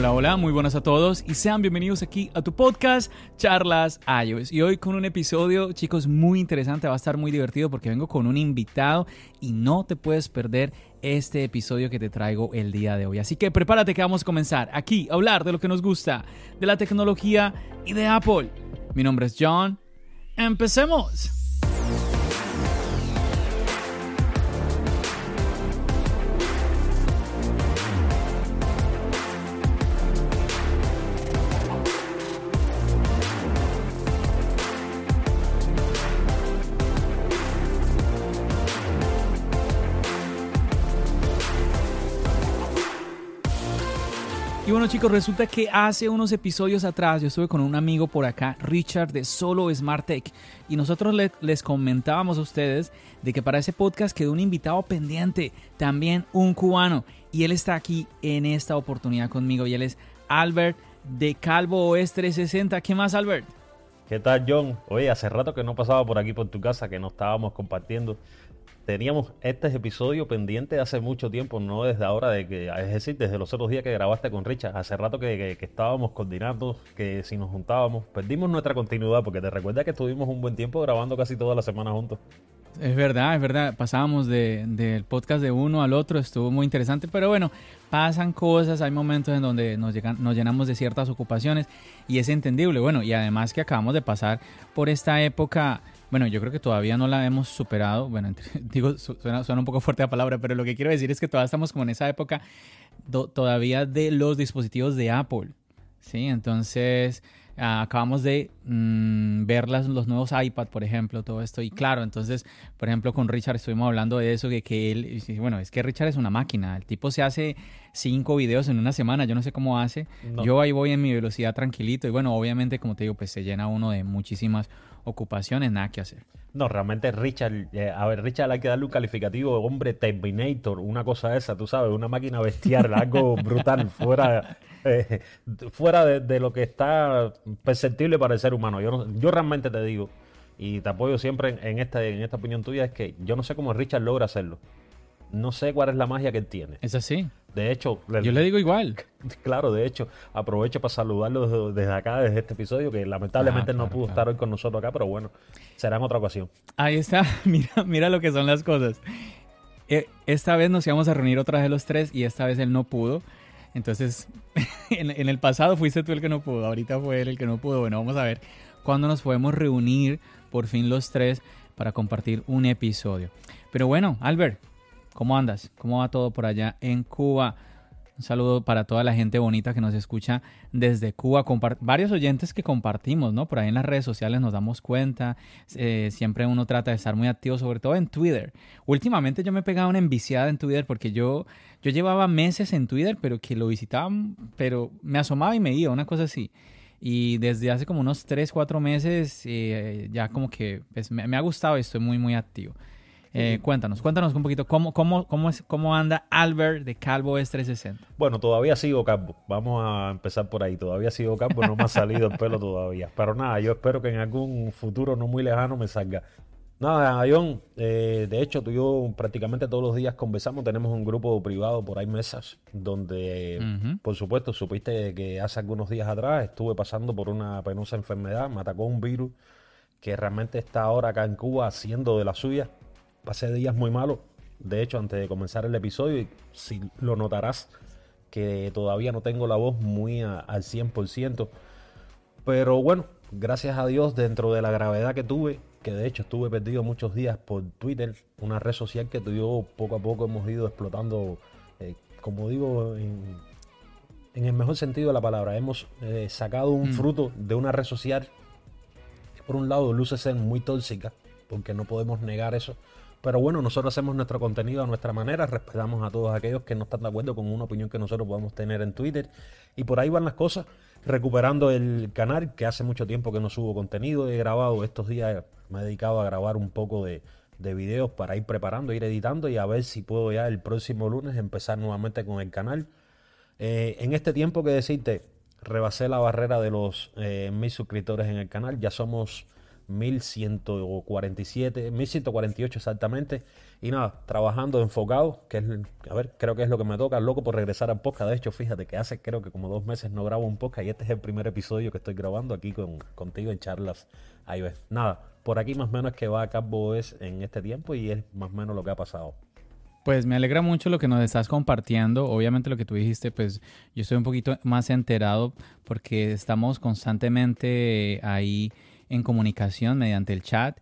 Hola, hola, muy buenas a todos y sean bienvenidos aquí a tu podcast Charlas iOS. Y hoy con un episodio, chicos, muy interesante, va a estar muy divertido porque vengo con un invitado y no te puedes perder este episodio que te traigo el día de hoy. Así que prepárate que vamos a comenzar aquí a hablar de lo que nos gusta, de la tecnología y de Apple. Mi nombre es John. Empecemos. Bueno chicos, resulta que hace unos episodios atrás yo estuve con un amigo por acá, Richard de Solo Smart Tech, y nosotros les comentábamos a ustedes de que para ese podcast quedó un invitado pendiente, también un cubano, y él está aquí en esta oportunidad conmigo, y él es Albert de Calvo OS 360. ¿Qué más, Albert? ¿Qué tal, John? Oye, hace rato que no pasaba por aquí por tu casa, que no estábamos compartiendo teníamos este episodio pendiente hace mucho tiempo, no desde ahora, de que, es decir, desde los otros días que grabaste con Richard. Hace rato que, estábamos coordinando, que si nos juntábamos, perdimos nuestra continuidad, porque te recuerdas que estuvimos un buen tiempo grabando casi toda la semana juntos. Es verdad, es verdad. Pasábamos del podcast de uno al otro, estuvo muy interesante, pero bueno, pasan cosas, hay momentos en donde nos, llegan, nos llenamos de ciertas ocupaciones y es entendible. Bueno, y además que acabamos de pasar por esta época bueno, yo creo que todavía no la hemos superado. Bueno, digo, suena, un poco fuerte la palabra, pero lo que quiero decir es que todavía estamos como en esa época todavía de los dispositivos de Apple. Sí, entonces Ah, acabamos de mm, ver las, los nuevos iPad, por ejemplo, todo esto. Y claro, entonces, por ejemplo, con Richard estuvimos hablando de eso, de que él, bueno, es que Richard es una máquina. El tipo se hace cinco videos en una semana, yo no sé cómo hace. Yo ahí voy en mi velocidad tranquilito. Y bueno, obviamente, como te digo, pues se llena uno de muchísimas ocupaciones, nada que hacer. No, realmente Richard, eh, a ver, Richard hay que darle un calificativo de hombre Terminator, una cosa esa, tú sabes, una máquina bestial, algo brutal, fuera eh, fuera de, lo que está perceptible para el ser humano. Yo, yo realmente te digo, y te apoyo siempre en, esta, en esta opinión tuya, es que yo no sé cómo Richard logra hacerlo. No sé cuál es la magia que él tiene. Es así. De hecho, yo le digo igual. Claro, de hecho, aprovecho para saludarlo desde, acá, desde este episodio, que lamentablemente ah, no pudo estar hoy con nosotros acá, pero bueno, será en otra ocasión. Ahí está, mira, mira lo que son las cosas. Eh, esta vez nos íbamos a reunir otra vez los tres y esta vez él no pudo. Entonces, en, el pasado fuiste tú el que no pudo, ahorita fue él el que no pudo. Bueno, vamos a ver cuándo nos podemos reunir por fin los tres para compartir un episodio. Pero bueno, Albert, ¿cómo andas? ¿Cómo va todo por allá en Cuba? Un saludo para toda la gente bonita que nos escucha desde Cuba. varios oyentes que compartimos, ¿no? Por ahí en las redes sociales nos damos cuenta. Eh, siempre uno trata de estar muy activo, sobre todo en Twitter. Últimamente yo me he pegado una enviciada en Twitter porque yo, yo llevaba meses en Twitter, pero que lo visitaba, pero me asomaba y me iba, una cosa así. Y desde hace como unos 3, 4 meses eh, ya como que pues, me, me ha gustado y estoy muy, muy activo. Eh, cuéntanos, cuéntanos un poquito cómo, cómo, cómo, es, cómo anda Albert de Calvo S360. Bueno, todavía sigo calvo. Vamos a empezar por ahí. Todavía sigo calvo, no me ha salido el pelo todavía. Pero nada, yo espero que en algún futuro no muy lejano me salga. Nada, John, eh, de hecho, tú y yo prácticamente todos los días conversamos. Tenemos un grupo privado por ahí, mesas, donde, por supuesto, supiste que hace algunos días atrás estuve pasando por una penosa enfermedad. Me atacó un virus que realmente está ahora acá en Cuba haciendo de la suya pasé días muy malos. De hecho, antes de comenzar el episodio, si lo notarás, que todavía no tengo la voz muy al 100%. Pero bueno, gracias a Dios, dentro de la gravedad que tuve, que de hecho estuve perdido muchos días por Twitter, una red social que tú y yo poco a poco hemos ido explotando, eh, como digo, en, el mejor sentido de la palabra. Hemos eh, sacado un mm. fruto de una red social que por un lado luce ser muy tóxica, porque no podemos negar eso Pero bueno, nosotros hacemos nuestro contenido a nuestra manera, respetamos a todos aquellos que no están de acuerdo con una opinión que nosotros podemos tener en Twitter. Y por ahí van las cosas, recuperando el canal, que hace mucho tiempo que no subo contenido, he grabado estos días, me he dedicado a grabar un poco de, de videos para ir preparando, ir editando y a ver si puedo ya el próximo lunes empezar nuevamente con el canal. Eh, en este tiempo que decirte, rebasé la barrera de los eh, mil suscriptores en el canal, ya somos 1147, 1148 exactamente. Y nada, trabajando enfocado, que es, a ver, creo que es lo que me toca, loco por regresar al podcast. De hecho, fíjate que hace creo que como dos meses no grabo un podcast y este es el primer episodio que estoy grabando aquí con, contigo en charlas. Ahí ves. Nada, por aquí más o menos que va a cabo es en este tiempo y es más o menos lo que ha pasado. Pues me alegra mucho lo que nos estás compartiendo. Obviamente lo que tú dijiste, pues yo estoy un poquito más enterado porque estamos constantemente ahí en comunicación mediante el chat.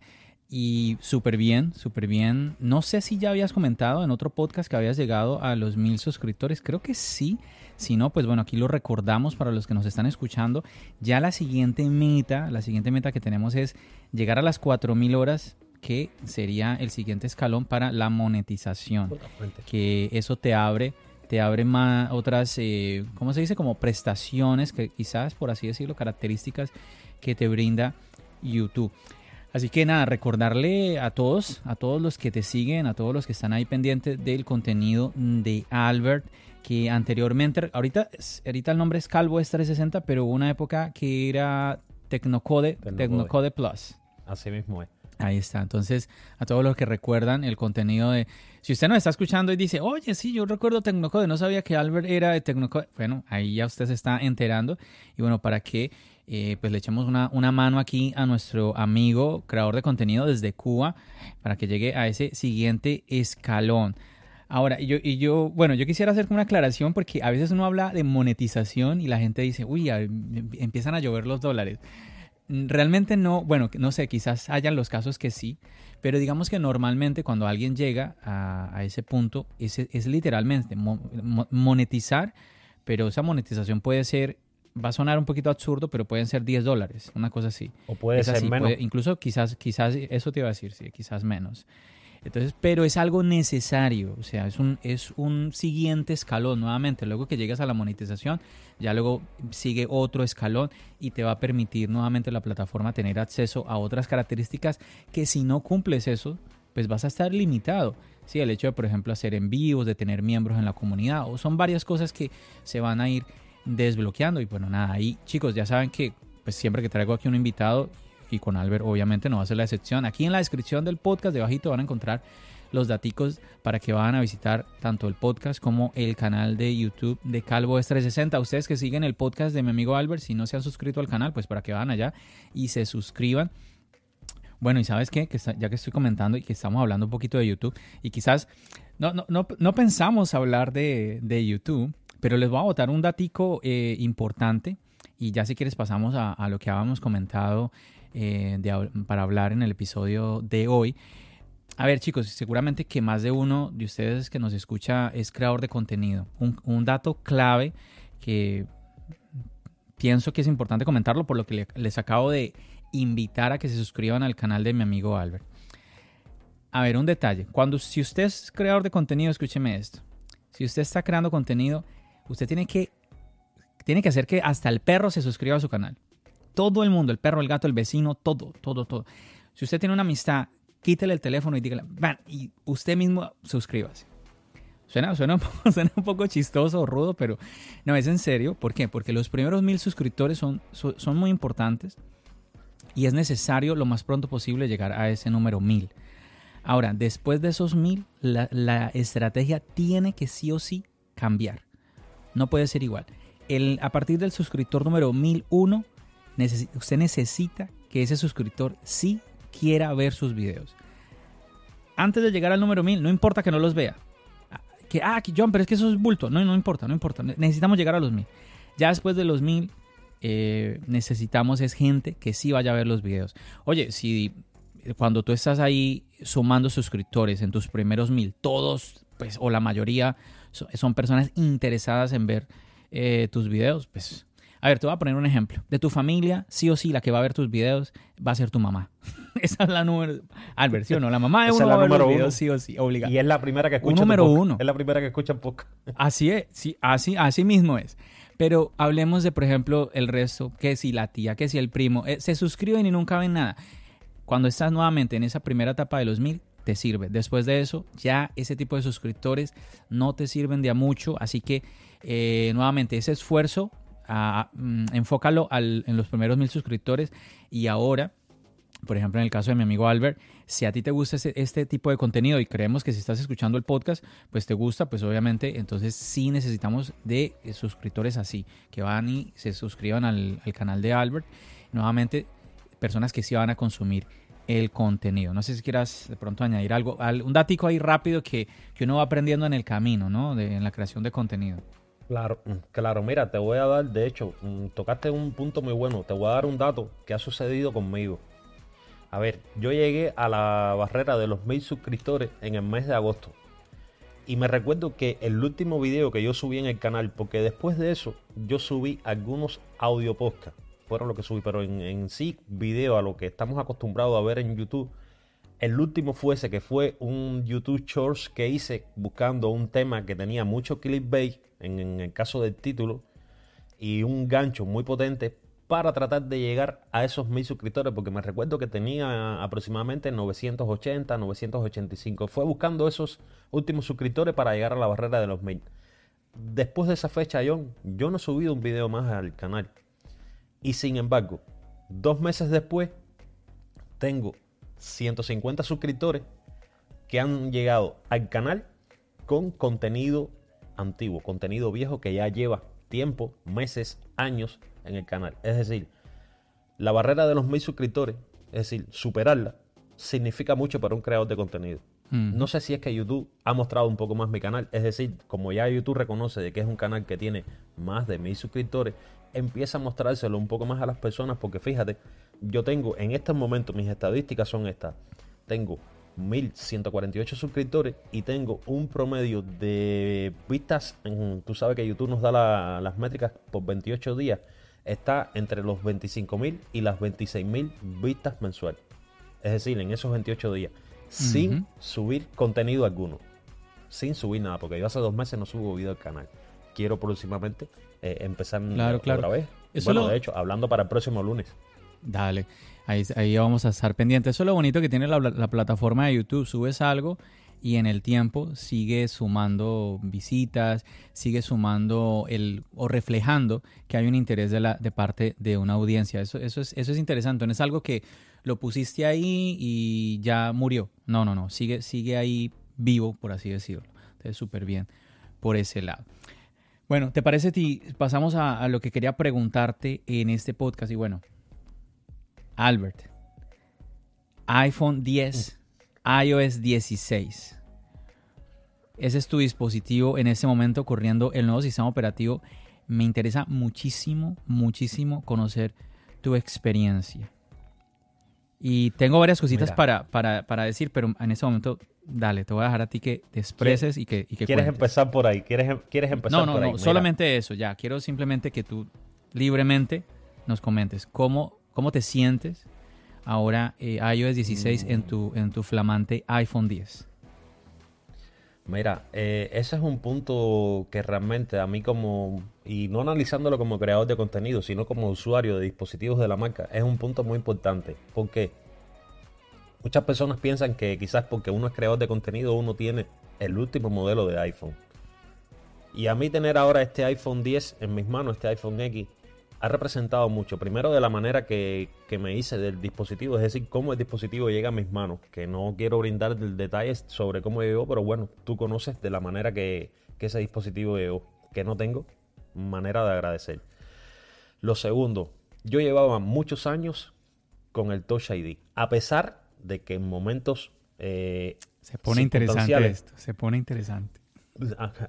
Y súper bien, súper bien. No sé si ya habías comentado en otro podcast que habías llegado a los mil suscriptores. Creo que sí. Si no, pues bueno, aquí lo recordamos para los que nos están escuchando. Ya la siguiente meta, la siguiente meta que tenemos es llegar a las cuatro mil horas que sería el siguiente escalón para la monetización. Que eso te abre, te abre más otras, eh, ¿cómo se dice? Como prestaciones, que quizás, por así decirlo, características que te brinda YouTube. Así que nada, recordarle a todos, a todos los que te siguen, a todos los que están ahí pendientes del contenido de Albert, que anteriormente, ahorita, ahorita el nombre es Calvo es 360, pero hubo una época que era Tecnocode, Tecnocode, Plus. Así mismo es. Ahí está. Entonces, a todos los que recuerdan el contenido de. Si usted nos está escuchando y dice, oye, sí, yo recuerdo Tecnocode, no sabía que Albert era de Tecnocode. Bueno, ahí ya usted se está enterando. Y bueno, para que eh, pues le echemos una, una, mano aquí a nuestro amigo creador de contenido desde Cuba para que llegue a ese siguiente escalón. Ahora, yo, y yo, bueno, yo quisiera hacer una aclaración porque a veces uno habla de monetización y la gente dice, uy, empiezan a llover los dólares. Realmente no, bueno, no sé, quizás hayan los casos que sí, pero digamos que normalmente cuando alguien llega a, ese punto es, es literalmente monetizar, pero esa monetización puede ser va a sonar un poquito absurdo, pero pueden ser 10 dólares, una cosa así. O puede ser menos. incluso quizás, quizás, eso te iba a decir, sí, quizás menos. Entonces, pero es algo necesario, o sea, es un, es un siguiente escalón nuevamente. Luego que llegas a la monetización, ya luego sigue otro escalón y te va a permitir nuevamente la plataforma tener acceso a otras características que si no cumples eso, pues vas a estar limitado. Sí, el hecho de, por ejemplo, hacer envíos, de tener miembros en la comunidad, o son varias cosas que se van a ir desbloqueando. Y bueno, nada, ahí chicos, ya saben que pues siempre que traigo aquí un invitado y con Albert obviamente no va a ser la excepción. Aquí en la descripción del podcast debajito van a encontrar los daticos para que vayan a visitar tanto el podcast como el canal de YouTube de Calvo S360. Ustedes que siguen el podcast de mi amigo Albert, si no se han suscrito al canal, pues para que vayan allá y se suscriban. Bueno, y sabes qué, que ya que estoy comentando y que estamos hablando un poquito de YouTube, y quizás no, no, no, no pensamos hablar de, de YouTube, pero les voy a botar un datico eh, importante y ya si quieres pasamos a, lo que habíamos comentado eh, para hablar en el episodio de hoy. A ver chicos, seguramente que más de uno de ustedes que nos escucha es creador de contenido. Un, dato clave que pienso que es importante comentarlo por lo que les acabo de invitar a que se suscriban al canal de mi amigo Albert. A ver, un detalle. Cuando si usted es creador de contenido, escúcheme esto. Si usted está creando contenido, usted tiene que, tiene que hacer que hasta el perro se suscriba a su canal. Todo el mundo, el perro, el gato, el vecino, todo, todo, todo. Si usted tiene una amistad, quítele el teléfono y dígale, van, y usted mismo suscríbase. Suena, suena, un poco chistoso o rudo, pero no, es en serio. ¿Por qué? Porque los primeros mil suscriptores son, son, muy importantes y es necesario lo más pronto posible llegar a ese número mil. Ahora, después de esos mil, la, la estrategia tiene que sí o sí cambiar. No puede ser igual. El, a partir del suscriptor número 1001, usted necesita que ese suscriptor sí quiera ver sus videos. Antes de llegar al número 1000, no importa que no los vea. Que, ah, John, pero es que eso es bulto. No, no importa, no importa. Necesitamos llegar a los 1000. Ya después de los 1000, eh, necesitamos es gente que sí vaya a ver los videos. Oye, si cuando tú estás ahí sumando suscriptores en tus primeros 1000, todos, pues, o la mayoría son personas interesadas en ver eh, tus videos, pues A ver, te voy a poner un ejemplo. De tu familia, sí o sí, la que va a ver tus videos va a ser tu mamá. Esa es la número. Albert, ¿sí o no? La mamá de uno es la va a ver los número videos, uno. sí o sí, obligado. Y es la primera que escucha. número tu podcast. uno. Es la primera que escucha en podcast. Así es, sí, así, así mismo es. Pero hablemos de, por ejemplo, el resto, que si la tía, que si el primo, eh, se suscriben y nunca ven nada. Cuando estás nuevamente en esa primera etapa de los mil, te sirve. Después de eso, ya ese tipo de suscriptores no te sirven de a mucho. Así que, eh, nuevamente, ese esfuerzo, mm, enfócalo al- en los primeros mil suscriptores y ahora por ejemplo, en el caso de mi amigo Albert, si a ti te gusta este tipo de contenido y creemos que si estás escuchando el podcast, pues te gusta, pues obviamente, entonces sí necesitamos de suscriptores así, que van y se suscriban al, al canal de Albert. Nuevamente, personas que sí van a consumir el contenido. No sé si quieras de pronto añadir algo, al- un datico ahí rápido que, que uno va aprendiendo en el camino, ¿no? De- en la creación de contenido. Claro, mm, claro, mira, te voy a dar, de hecho, mm, tocaste un punto muy bueno, te voy a dar un dato que ha sucedido conmigo. A ver, yo llegué a la barrera de los mil suscriptores en el mes de agosto. Y me recuerdo que el último video que yo subí en el canal, porque después de eso yo subí algunos audio podcast, fueron lo que subí, pero en, en sí video a lo que estamos acostumbrados a ver en YouTube, el último fue ese que fue un YouTube Shorts que hice buscando un tema que tenía mucho clickbait en, en el caso del título y un gancho muy potente para tratar de llegar a esos mil suscriptores porque me recuerdo que tenía aproximadamente 980, 985. Fue buscando esos últimos suscriptores para llegar a la barrera de los mil. Después de esa fecha, yo no he subido un video más al canal. Y sin embargo, dos meses después, tengo 150 suscriptores que han llegado al canal con contenido antiguo, contenido viejo que ya lleva tiempo, meses, años en el canal. Es decir, la barrera de los mil suscriptores, es decir, superarla, significa mucho para un creador de contenido. Mm. No sé si es que YouTube ha mostrado un poco más mi canal. Es decir, como ya YouTube reconoce de que es un canal que tiene más de mil suscriptores, empieza a mostrárselo un poco más a las personas porque fíjate, yo tengo en estos momentos, mis estadísticas son estas. Tengo 1148 suscriptores y tengo un promedio de vistas. en- tú sabes que YouTube nos da la- las métricas por 28 días. Está entre los 25.000 y las 26.000 vistas mensuales. Es decir, en esos 28 días. Sin subir contenido alguno. Sin subir nada, porque yo hace dos meses no subo video al canal. Quiero próximamente eh, empezar Claro, otra claro. vez. Eso bueno, lo- de hecho, hablando para el próximo lunes. Dale, ahí, ahí vamos a estar pendientes. Eso es lo bonito que tiene la, la plataforma de YouTube. Subes algo y en el tiempo sigue sumando visitas, sigue sumando el o reflejando que hay un interés de, la, de parte de una audiencia. Eso, eso, es, eso es interesante. No es algo que lo pusiste ahí y ya murió. No, no, no. Sigue, sigue ahí vivo, por así decirlo. Entonces, súper bien por ese lado. Bueno, ¿te parece si pasamos a, a lo que quería preguntarte en este podcast? Y bueno, Albert, iPhone 10, iOS 16. Ese es tu dispositivo en este momento corriendo el nuevo sistema operativo. Me interesa muchísimo, muchísimo conocer tu experiencia. Y tengo varias cositas para, para, para decir, pero en este momento, dale, te voy a dejar a ti que te expreses y que, y que ¿Quieres cuentes. empezar por ahí? ¿Quieres, em- quieres empezar No, no, por ahí? no, Mira, solamente eso, ya. Quiero simplemente que tú libremente nos comentes cómo, cómo te sientes ahora eh, iOS 16 en, tu, en tu flamante iPhone 10. Mira, eh, ese es un punto que realmente a mí como, y no analizándolo como creador de contenido, sino como usuario de dispositivos de la marca, es un punto muy importante. Porque muchas personas piensan que quizás porque uno es creador de contenido, uno tiene el último modelo de iPhone. Y a mí tener ahora este iPhone 10 en mis manos, este iPhone X, ha representado mucho. Primero de la manera que, que me hice del dispositivo, es decir, cómo el dispositivo llega a mis manos. Que no quiero brindar detalles sobre cómo llegó, pero bueno, tú conoces de la manera que, que ese dispositivo llegó. Que no tengo manera de agradecer. Lo segundo, yo llevaba muchos años con el Touch ID. A pesar de que en momentos... eh, Se pone interesante esto, se pone interesante.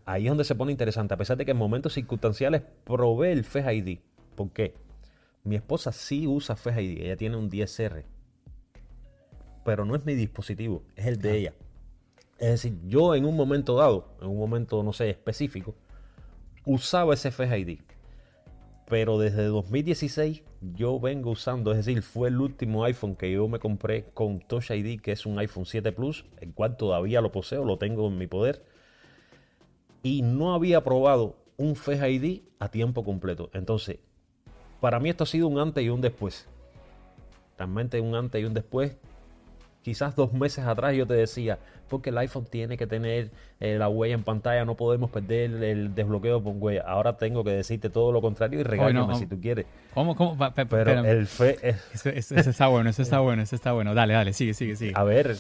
Ahí es donde se pone interesante. A pesar de que en momentos circunstanciales probé el Face ID. ¿Por qué? Mi esposa sí usa Face ID. Ella tiene un 10R. Pero no es mi dispositivo, es el de ella. Es decir, yo en un momento dado, en un momento, no sé, específico, usaba ese Face ID. pero desde 2016 yo vengo usando, es decir, fue el último iPhone que yo me compré con Touch ID, que es un iPhone 7 Plus, el cual todavía lo poseo, lo tengo en mi poder. Y no había probado un Face ID a tiempo completo. Entonces, para mí esto ha sido un antes y un después. Realmente un antes y un después quizás dos meses atrás yo te decía, porque el iPhone tiene que tener eh, la huella en pantalla, no podemos perder el desbloqueo con huella. Ahora tengo que decirte todo lo contrario y regáñame si tú quieres. ¿Cómo? ¿Cómo? Pero el fe... Eso, está bueno, eso está bueno, eso está bueno. Dale, dale, sigue, sigue, sigue. A ver,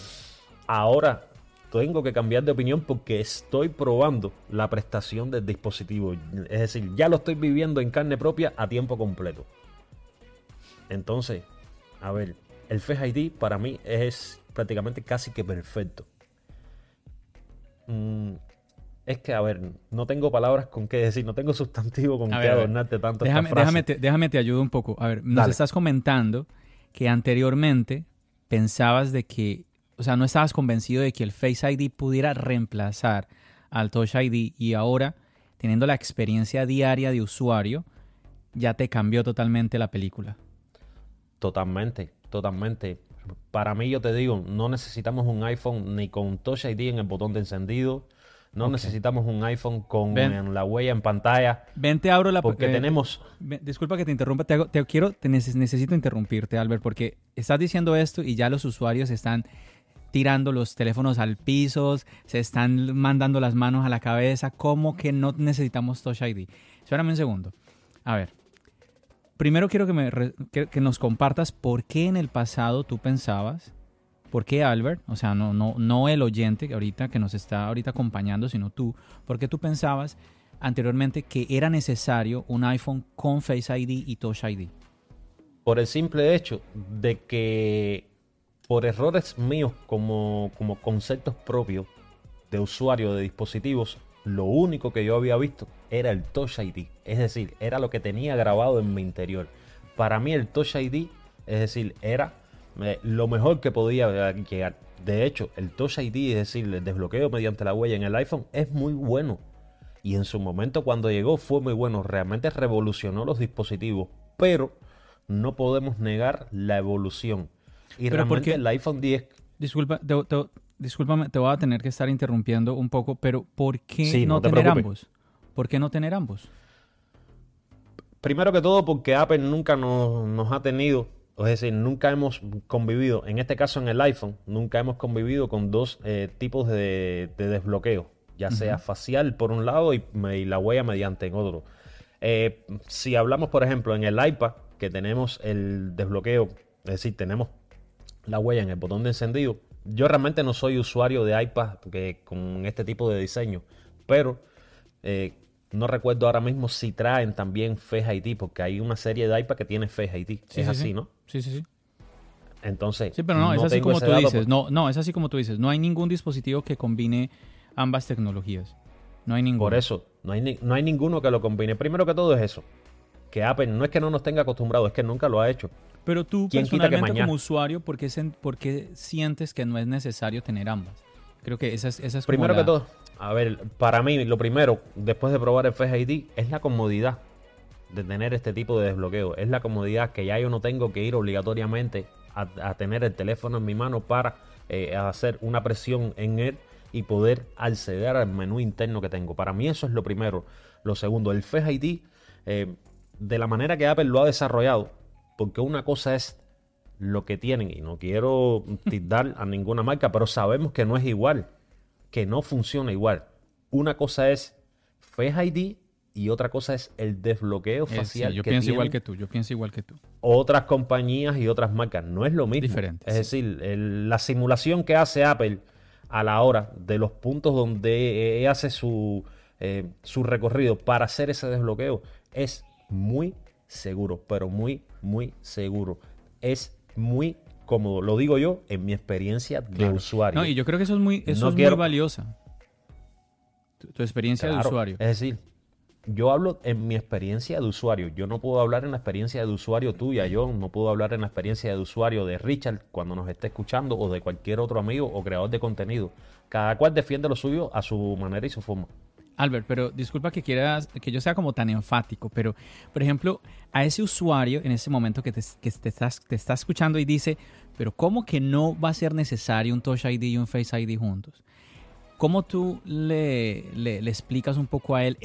ahora tengo que cambiar de opinión porque estoy probando la prestación del dispositivo. Es decir, ya lo estoy viviendo en carne propia a tiempo completo. Entonces, a ver, el Face ID para mí es prácticamente casi que perfecto. Mm, es que, a ver, no tengo palabras con qué decir, no tengo sustantivo con qué adornarte tanto. Déjame, esta déjame, te, déjame te ayudo un poco. A ver, nos estás comentando que anteriormente pensabas de que, o sea, no estabas convencido de que el Face ID pudiera reemplazar al Touch ID y ahora, teniendo la experiencia diaria de usuario, ya te cambió totalmente la película. Totalmente, totalmente. Para mí, yo te digo, no necesitamos un iPhone ni con Touch ID en el botón de encendido. No necesitamos un iPhone con la huella en pantalla. Ven, te abro la... Porque eh, tenemos... disculpa que te interrumpa. Te, te quiero... Te necesito interrumpirte, Albert, porque estás diciendo esto y ya los usuarios están tirando los teléfonos al piso, se están mandando las manos a la cabeza. ¿Cómo que no necesitamos Touch ID? Espérame un segundo. A ver primero quiero que, nos compartas por qué en el pasado tú pensabas, por qué Albert, o sea, no el oyente que ahorita que nos está ahorita acompañando, sino tú, por qué tú pensabas anteriormente que era necesario un iPhone con Face ID y Touch ID. Por el simple hecho de que por errores míos como, como conceptos propios de usuario de dispositivos, lo único que yo había visto era el Touch ID. Es decir, era lo que tenía grabado en mi interior. Para mí el Touch ID, es decir, era eh, lo mejor que podía llegar. De hecho, el Touch ID, es decir, el desbloqueo mediante la huella en el iPhone, es muy bueno. Y en su momento cuando llegó fue muy bueno. Realmente revolucionó los dispositivos. Pero no podemos negar la evolución. Y realmente el iPhone 10... Disculpa, te, discúlpame, te voy a tener que estar interrumpiendo un poco, pero ¿por qué no, tener ambos? ¿Por qué no tener ambos? Primero que todo, porque Apple nunca nos, ha tenido, es decir, nunca hemos convivido, en este caso en el iPhone, nunca hemos convivido con dos eh, tipos de, desbloqueo, ya sea facial por un lado y, la huella mediante en otro. Eh, si hablamos, por ejemplo, en el iPad, que tenemos el desbloqueo, es decir, tenemos la huella en el botón de encendido, yo realmente no soy usuario de iPad con este tipo de diseño, pero eh, no recuerdo ahora mismo si traen también Face ID, porque hay una serie de iPad que tiene Face ID. es así, ¿no? Sí, sí, sí. Entonces. Sí, pero no, es así como tú dices. No, no, es así como tú dices. No hay ningún dispositivo que combine ambas tecnologías. No hay ninguno. Por eso, no hay, no hay ninguno que lo combine. Primero que todo es eso. Que Apple no es que no nos tenga acostumbrados, es que nunca lo ha hecho. Pero tú personalmente como usuario, ¿por qué, sientes que no es necesario tener ambas? Creo que esa es, esa es Primero que todo, a ver, para mí lo primero, después de probar el Face ID, es la comodidad de tener este tipo de desbloqueo. Es la comodidad que ya yo no tengo que ir obligatoriamente a, tener el teléfono en mi mano para eh, hacer una presión en él y poder acceder al menú interno que tengo. Para mí eso es lo primero. Lo segundo, el Face ID, eh, de la manera que Apple lo ha desarrollado, porque una cosa es lo que tienen, y no quiero dar a ninguna marca, pero sabemos que no es igual, que no funciona igual. Una cosa es Face ID y otra cosa es el desbloqueo facial. yo pienso igual que tú, yo pienso igual que tú. Otras compañías y otras marcas, no es lo mismo. Diferente. Es decir, la simulación que hace Apple a la hora de los puntos donde hace su, eh, su recorrido para hacer ese desbloqueo es muy seguro, pero muy, muy seguro. Es muy cómodo. Lo digo yo en mi experiencia de usuario. No, y yo creo que eso es muy, eso es muy valiosa. Tu, experiencia de usuario. Es decir, yo hablo en mi experiencia de usuario. Yo no puedo hablar en la experiencia de usuario tuya, yo no puedo hablar en la experiencia de usuario de Richard cuando nos esté escuchando o de cualquier otro amigo o creador de contenido. Cada cual defiende lo suyo a su manera y su forma. Albert, pero disculpa que quieras que yo sea como tan enfático, pero por ejemplo, a ese usuario en ese momento que te, estás, te está escuchando y dice, pero ¿cómo que no va a ser necesario un Touch ID y un Face ID juntos? ¿Cómo tú le, le, explicas un poco a él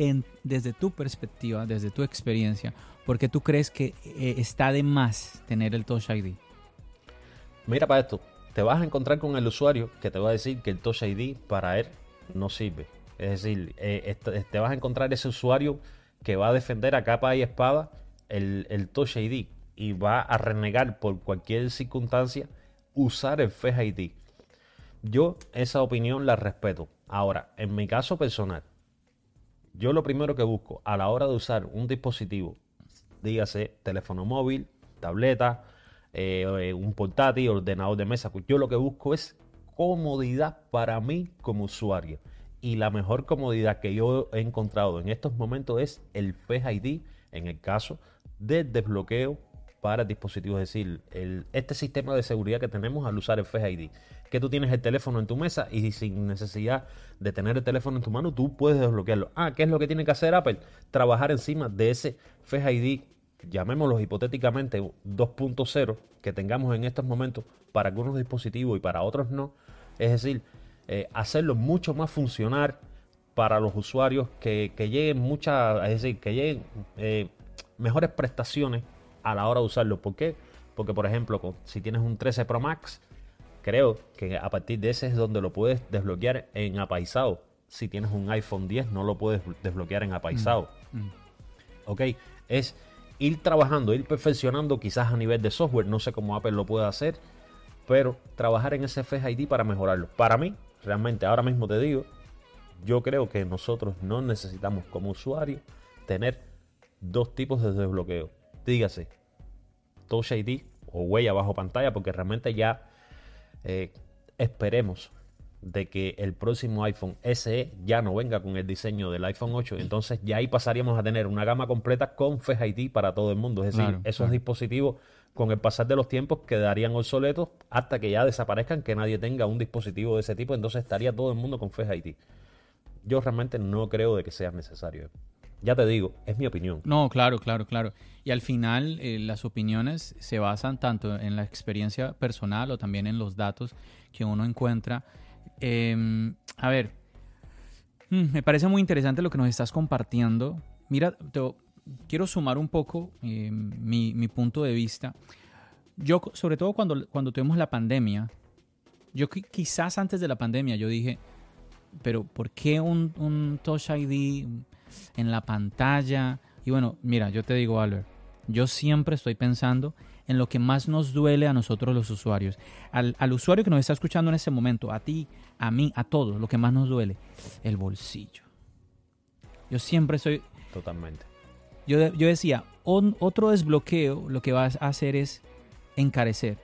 desde tu perspectiva, desde tu experiencia, por qué tú crees que eh, está de más tener el Touch ID? Mira para esto, te vas a encontrar con el usuario que te va a decir que el Touch ID para él no sirve. Es decir, eh, te vas a encontrar ese usuario que va a defender a capa y espada el, el Touch ID y va a renegar por cualquier circunstancia usar el Face ID. Yo esa opinión la respeto. Ahora, en mi caso personal, yo lo primero que busco a la hora de usar un dispositivo, dígase teléfono móvil, tableta, eh, un portátil, ordenador de mesa, yo lo que busco es comodidad para mí como usuario. Y la mejor comodidad que yo he encontrado en estos momentos es el Face ID en el caso del desbloqueo para dispositivos. Es decir, este sistema de seguridad que tenemos al usar el Face ID. Que tú tienes el teléfono en tu mesa y sin necesidad de tener el teléfono en tu mano, tú puedes desbloquearlo. Ah, ¿qué es lo que tiene que hacer Apple? Trabajar encima de ese Face ID, llamémoslo hipotéticamente 2.0, que tengamos en estos momentos para algunos dispositivos y para otros no. Es decir, eh, hacerlo mucho más funcional para los usuarios, que, lleguen muchas, es decir, que lleguen eh, mejores prestaciones a la hora de usarlo. ¿Por qué? Porque, por ejemplo, si tienes un 13 Pro Max, creo que a partir de ese es donde lo puedes desbloquear en apaisado. Si tienes un iPhone 10, no lo puedes desbloquear en apaisado. Mm, mm. Ok, es ir trabajando, ir perfeccionando quizás a nivel de software. No sé cómo Apple lo puede hacer, pero trabajar en ese Face ID para mejorarlo. Para mí, realmente, ahora mismo te digo, yo creo que nosotros no necesitamos como usuario tener dos tipos de desbloqueo dígase Touch ID o huella bajo pantalla, porque realmente ya eh, esperemos de que el próximo iPhone SE ya no venga con el diseño del iPhone 8. Entonces ya ahí pasaríamos a tener una gama completa con Face ID para todo el mundo. Es decir, esos dispositivos con el pasar de los tiempos quedarían obsoletos hasta que ya desaparezcan, que nadie tenga un dispositivo de ese tipo. Entonces estaría todo el mundo con Face ID. Yo realmente no creo de que sea necesario. Ya te digo, es mi opinión. No, claro, claro, claro. Y al final eh, las opiniones se basan tanto en la experiencia personal o también en los datos que uno encuentra. Em, a ver, mm, me parece muy interesante lo que nos estás compartiendo. Mira, quiero sumar un poco em, mi, punto de vista. Yo, sobre todo cuando, cuando tuvimos la pandemia, yo quizás antes de la pandemia, yo dije, pero ¿por qué un, un Touch ID en la pantalla? Y bueno, mira, yo te digo, Albert, yo siempre estoy pensando en lo que más nos duele a nosotros los usuarios. Al, usuario que nos está escuchando en ese momento, a ti, a mí, a todos, lo que más nos duele, el bolsillo. Yo siempre soy... Totalmente. Yo, yo decía, otro desbloqueo lo que va a hacer es encarecer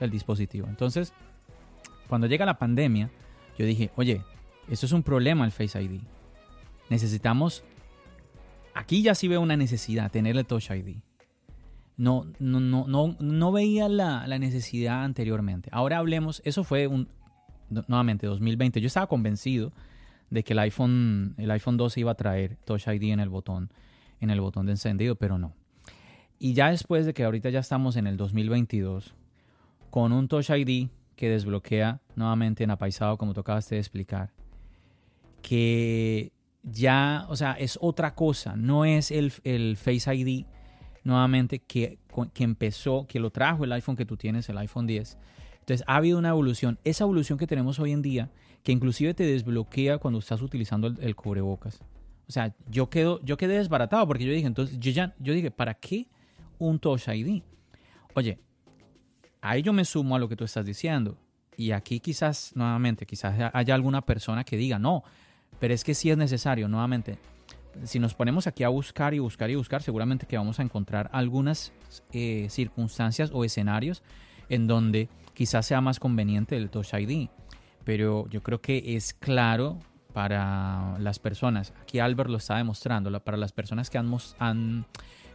el dispositivo. Entonces, cuando llega la pandemia, yo dije, oye, esto es un problema el Face ID. Necesitamos Aquí ya sí veo una necesidad, tener el Touch ID. No, no, no, no, no veía la, necesidad anteriormente. Ahora hablemos, eso fue un, nuevamente 2020. Yo estaba convencido de que el iPhone, el iPhone 12 iba a traer Touch ID en el botón, en el botón de encendido, pero no. Y ya después de que ahorita ya estamos en el 2022, con un Touch ID que desbloquea nuevamente en apaisado, como tocaste de explicar, que ya, o sea, es otra cosa, no es el, Face ID nuevamente que, que, empezó, que lo trajo el iPhone que tú tienes, el iPhone 10. Entonces ha habido una evolución, esa evolución que tenemos hoy en día, que inclusive te desbloquea cuando estás utilizando el, cubrebocas. O sea, yo, quedo, yo quedé desbaratado porque yo dije, entonces, yo ya, yo dije, ¿para qué un Touch ID? Oye, ahí yo me sumo a lo que tú estás diciendo. Y aquí quizás, nuevamente, quizás haya alguna persona que diga, no, pero es que sí es necesario, nuevamente. Si nos ponemos aquí a buscar y buscar y buscar, seguramente que vamos a encontrar algunas eh, circunstancias o escenarios en donde quizás sea más conveniente el Touch ID. Pero yo creo que es claro para las personas, aquí Albert lo está demostrando, para las personas que han, han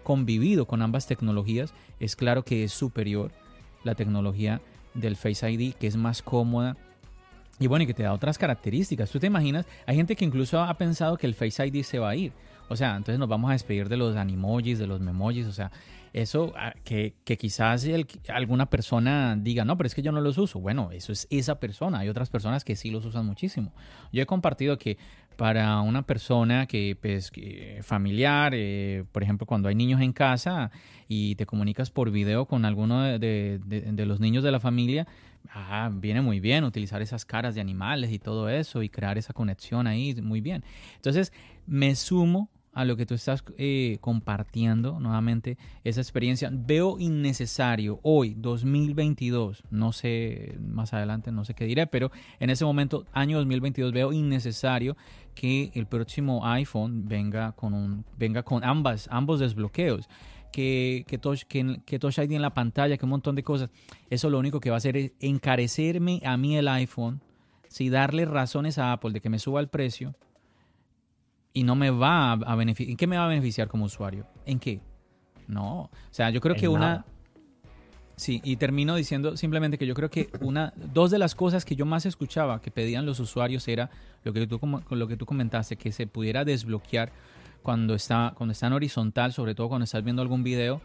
convivido con ambas tecnologías, es claro que es superior la tecnología del Face ID, que es más cómoda, Y bueno, y que te da otras características. Tú te imaginas, hay gente que incluso ha pensado que el Face ID se va a ir. O sea, entonces nos vamos a despedir de los animojis, de los memojis. O sea, eso ah, que, que quizás alguna persona diga, no, pero es que yo no los uso. Bueno, eso es esa persona. Hay otras personas que sí los usan muchísimo. Yo he compartido que para una persona que, pues, familiar, eh, por ejemplo, cuando hay niños en casa y te comunicas por video con alguno de, de los niños de la familia, Ah, viene muy bien utilizar esas caras de animales y todo eso y crear esa conexión ahí, muy bien. Entonces, me sumo a lo que tú estás eh, compartiendo nuevamente, esa experiencia. Veo innecesario hoy, 2022, no sé, más adelante no sé qué diré, pero en ese momento, año 2022, veo innecesario que el próximo iPhone venga con, un, venga con ambas, ambos desbloqueos que, que, touch, que, que Touch ID en la pantalla, que un montón de cosas. Eso lo único que va a hacer es encarecerme a mí el iPhone, si darle razones a Apple de que me suba el precio y no me va a, beneficiar. ¿En qué me va a beneficiar como usuario? ¿En qué? No. O sea, yo creo que una... Sí, y termino diciendo simplemente que yo creo que una, dos de las cosas que yo más escuchaba que pedían los usuarios era lo que tú, lo que tú comentaste, que se pudiera desbloquear cuando está, cuando está en horizontal, sobre todo cuando estás viendo algún video,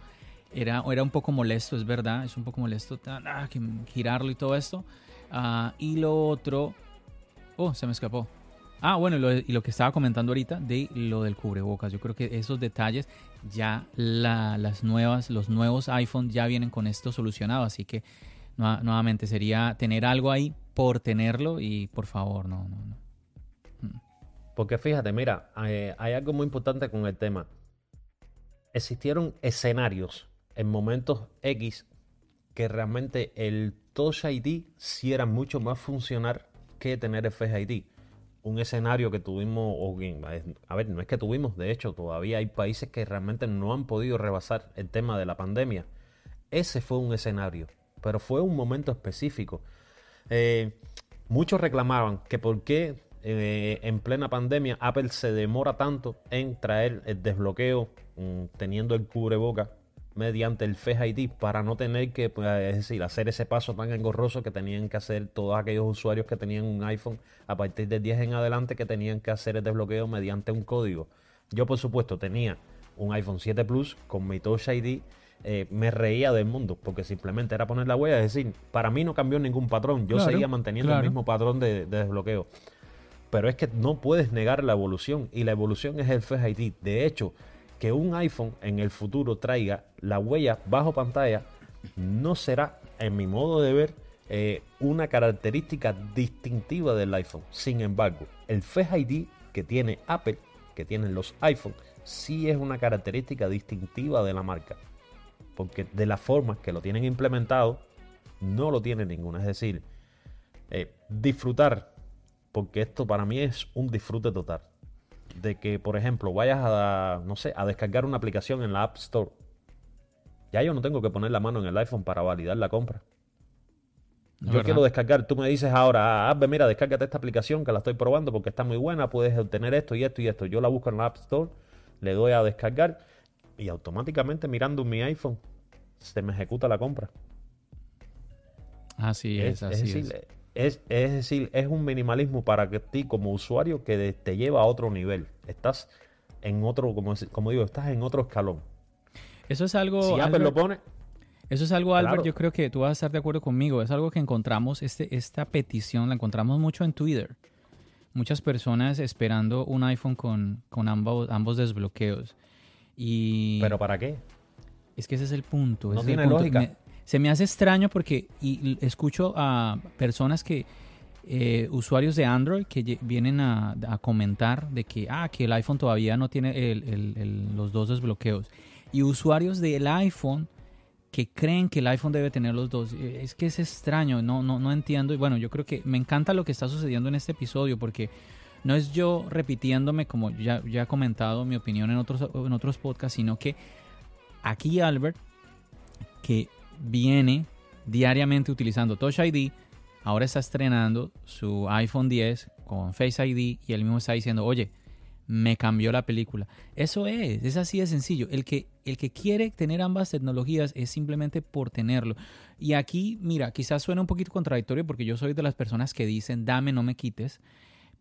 era, era un poco molesto, es verdad, es un poco molesto ah, girarlo y todo esto. Ah, y lo otro, oh, se me escapó. Ah, bueno, y lo que estaba comentando ahorita de lo del cubrebocas. Yo creo que esos detalles ya las nuevas, los nuevos iPhones ya vienen con esto solucionado. Así que nuevamente sería tener algo ahí por tenerlo y por favor, no, no, no. Porque fíjate, mira, hay, algo muy importante con el tema. Existieron escenarios en momentos X que realmente el Touch ID sí era mucho más funcional que tener el Face ID. Un escenario que tuvimos, o a ver, no es que tuvimos, de hecho, todavía hay países que realmente no han podido rebasar el tema de la pandemia. Ese fue un escenario, pero fue un momento específico. Eh, muchos reclamaban que por qué eh, en plena pandemia Apple se demora tanto en traer el desbloqueo mm, teniendo el cubreboca mediante el Face ID para no tener que pues, es decir, hacer ese paso tan engorroso que tenían que hacer todos aquellos usuarios que tenían un iPhone a partir del 10 en adelante que tenían que hacer el desbloqueo mediante un código. Yo por supuesto tenía un iPhone 7 Plus con mi Touch ID eh, me reía del mundo, porque simplemente era poner la huella, es decir, para mí no cambió ningún patrón, yo seguía manteniendo el mismo patrón de, desbloqueo. Pero es que no puedes negar la evolución y la evolución es el Face ID. De hecho, que un iPhone en el futuro traiga la huella bajo pantalla no será, en mi modo de ver, eh, una característica distintiva del iPhone. Sin embargo, el Face ID que tiene Apple, que tienen los iPhones, sí es una característica distintiva de la marca. Porque de la forma que lo tienen implementado, no lo tiene ninguna. Es decir, eh, disfrutar porque esto para mí es un disfrute total. De que, por ejemplo, vayas a, no sé, a descargar una aplicación en la App Store. Ya yo no tengo que poner la mano en el iPhone para validar la compra. Yo quiero descargar, tú me dices ahora, ah, mira, descárgate esta aplicación que la estoy probando porque está muy buena, puedes obtener esto y esto y esto. Yo la busco en la App Store, le doy a descargar y automáticamente mirando mi iPhone se me ejecuta la compra. Así es, así es. Es, decir, es un minimalismo para que ti como usuario que te lleva a otro nivel. Estás en otro, como, como digo, estás en otro escalón. Eso es algo... Si Apple lo pone... Eso es algo, Albert, yo creo que tú vas a estar de acuerdo conmigo. Es algo que encontramos, este, esta petición la encontramos mucho en Twitter. Muchas personas esperando un iPhone con, con ambos, ambos desbloqueos. Y... ¿Pero para qué? Es que ese es el punto. No tiene lógica se me hace extraño porque y escucho a personas que, eh, usuarios de Android que vienen a, comentar de que, ah, que el iPhone todavía no tiene los dos desbloqueos. Y usuarios del iPhone que creen que el iPhone debe tener los dos. Eh, es que es extraño, no, no, no entiendo. Y bueno, yo creo que me encanta lo que está sucediendo en este episodio porque no es yo repitiéndome como ya, ya he comentado mi opinión en otros, en otros podcasts, sino que aquí Albert, que viene diariamente utilizando Touch ID, ahora está estrenando su iPhone 10 con Face ID y él mismo está diciendo, oye, me cambió la película. Eso es, es así de sencillo. El que el que quiere tener ambas tecnologías es simplemente por tenerlo. Y aquí, mira, quizás suena un poquito contradictorio porque yo soy de las personas que dicen, dame, no me quites.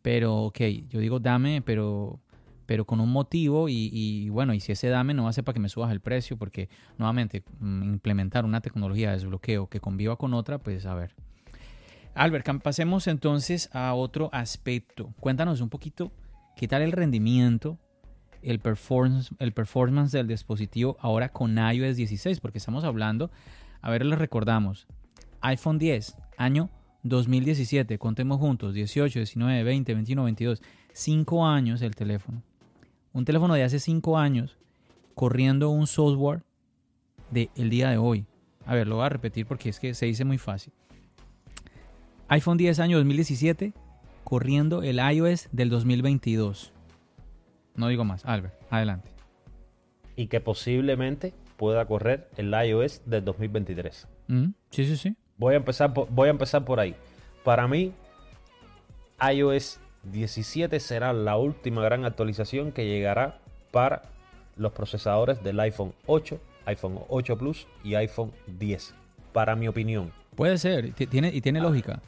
Pero, ok, yo digo dame, pero, pero con un motivo y, bueno, y si ese dame no hace para que me subas el precio, porque nuevamente mm, implementar una tecnología de desbloqueo que conviva con otra, pues a ver. Albert, pasemos entonces a otro aspecto. Cuéntanos un poquito qué tal el rendimiento el performance, el performance del dispositivo ahora con iOS 16, porque estamos hablando, a ver, les recordamos, iPhone 10, año 2017, contemos juntos, 18, 19, 20, 21, 22, 5 años el teléfono. Un teléfono de hace 5 años corriendo un software del el día de hoy. A ver, lo voy a repetir porque es que se dice muy fácil. iPhone 10 año 2017 corriendo el iOS del 2022. No digo más. Albert, adelante. Y que posiblemente pueda correr el iOS del 2023. Mm, sí, sí, sí. Voy a, empezar por, voy a empezar por ahí. Para mí, iOS 17 será la última gran actualización que llegará para los procesadores del iPhone 8, iPhone 8 Plus y iPhone 10. Para mi opinión. Puede ser, tiene, y tiene lógica.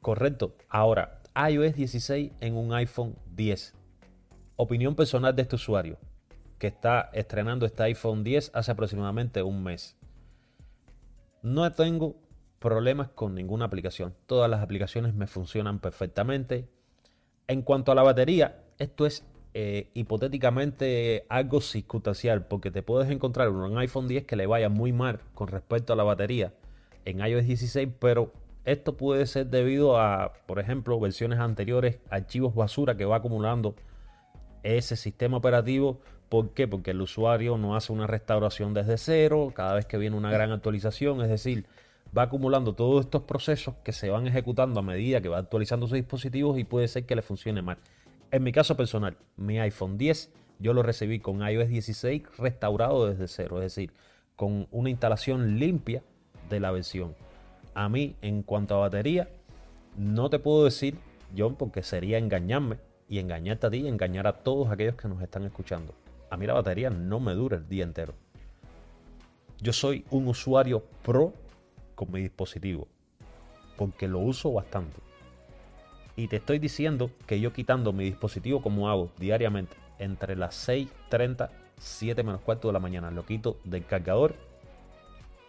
Correcto. Ahora, iOS 16 en un iPhone 10 opinión personal de este usuario que está estrenando este iPhone 10 hace aproximadamente un mes. No tengo problemas con ninguna aplicación. Todas las aplicaciones me funcionan perfectamente. En cuanto a la batería, esto es eh, hipotéticamente algo circunstancial, porque te puedes encontrar un iPhone 10 que le vaya muy mal con respecto a la batería en iOS 16, pero esto puede ser debido a, por ejemplo, versiones anteriores, archivos basura que va acumulando ese sistema operativo. ¿Por qué? Porque el usuario no hace una restauración desde cero cada vez que viene una gran actualización. Es decir, va acumulando todos estos procesos que se van ejecutando a medida que va actualizando sus dispositivos y puede ser que le funcione mal. En mi caso personal, mi iPhone 10 yo lo recibí con iOS 16 restaurado desde cero, es decir, con una instalación limpia de la versión. A mí, en cuanto a batería, no te puedo decir, John, porque sería engañarme, y engañarte a ti y engañar a todos aquellos que nos están escuchando. A mí la batería no me dura el día entero. Yo soy un usuario pro mi dispositivo, porque lo uso bastante. Y te estoy diciendo que yo quitando mi dispositivo como hago diariamente, entre las 6.30, 7 menos cuarto de la mañana, lo quito del cargador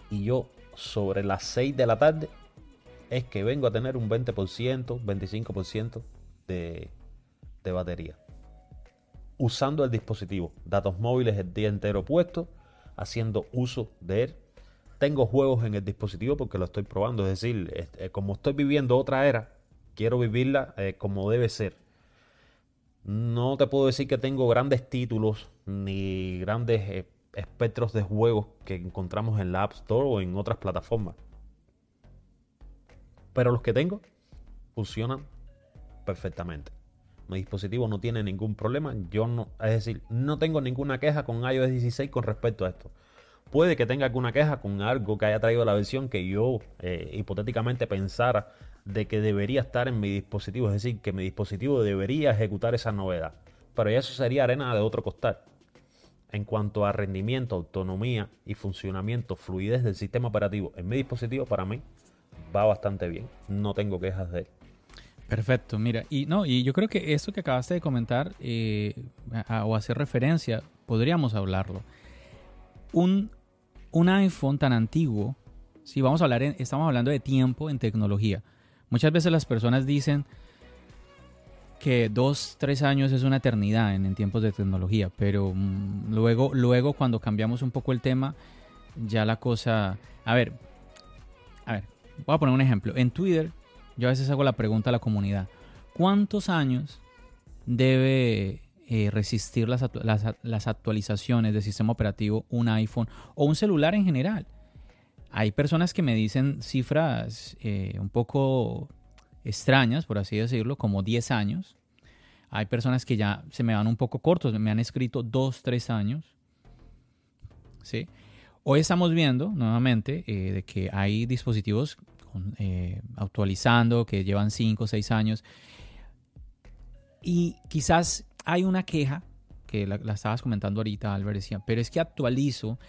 y yo sobre las 6 de la tarde es que vengo a tener un 20%, 25% de de batería. Usando el dispositivo, datos móviles el día entero puesto, haciendo uso de él. Tengo juegos en el dispositivo porque lo estoy probando, es decir, eh, como estoy viviendo otra era, quiero vivirla eh, como debe ser. No te puedo decir que tengo grandes títulos ni grandes eh, espectros de juegos que encontramos en la App Store o en otras plataformas. Pero los que tengo funcionan perfectamente. Mi dispositivo no tiene ningún problema. Yo no, es decir, no tengo ninguna queja con iOS 16 con respecto a esto. Puede que tenga alguna queja con algo que haya traído la versión que yo eh, hipotéticamente pensara de que debería estar en mi dispositivo. Es decir, que mi dispositivo debería ejecutar esa novedad. Pero ya eso sería arena de otro costal. En cuanto a rendimiento, autonomía y funcionamiento, fluidez del sistema operativo en mi dispositivo, para mí va bastante bien. No tengo quejas de él. Perfecto, mira, y no, y yo creo que eso que acabaste de comentar eh, o hacer referencia, podríamos hablarlo. Un, un iPhone tan antiguo, si vamos a hablar, estamos hablando de tiempo en tecnología. Muchas veces las personas dicen que dos, tres años es una eternidad en, en tiempos de tecnología, pero mm, luego, luego cuando cambiamos un poco el tema, ya la cosa, a ver, a ver, voy a poner un ejemplo. En Twitter yo a veces hago la pregunta a la comunidad, ¿cuántos años debe eh, resistir las, actualizaciones del sistema operativo un iPhone o un celular en general? Hay personas que me dicen cifras eh, un poco extrañas, por así decirlo, como 10 años. Hay personas que ya se me van un poco cortos, me han escrito 2, 3 años. ¿Sí? Hoy estamos viendo nuevamente eh, de que hay dispositivos actualizando, que llevan 5 o 6 años. Y quizás hay una queja que la, estabas comentando ahorita, Albert, decía, pero es que actualizo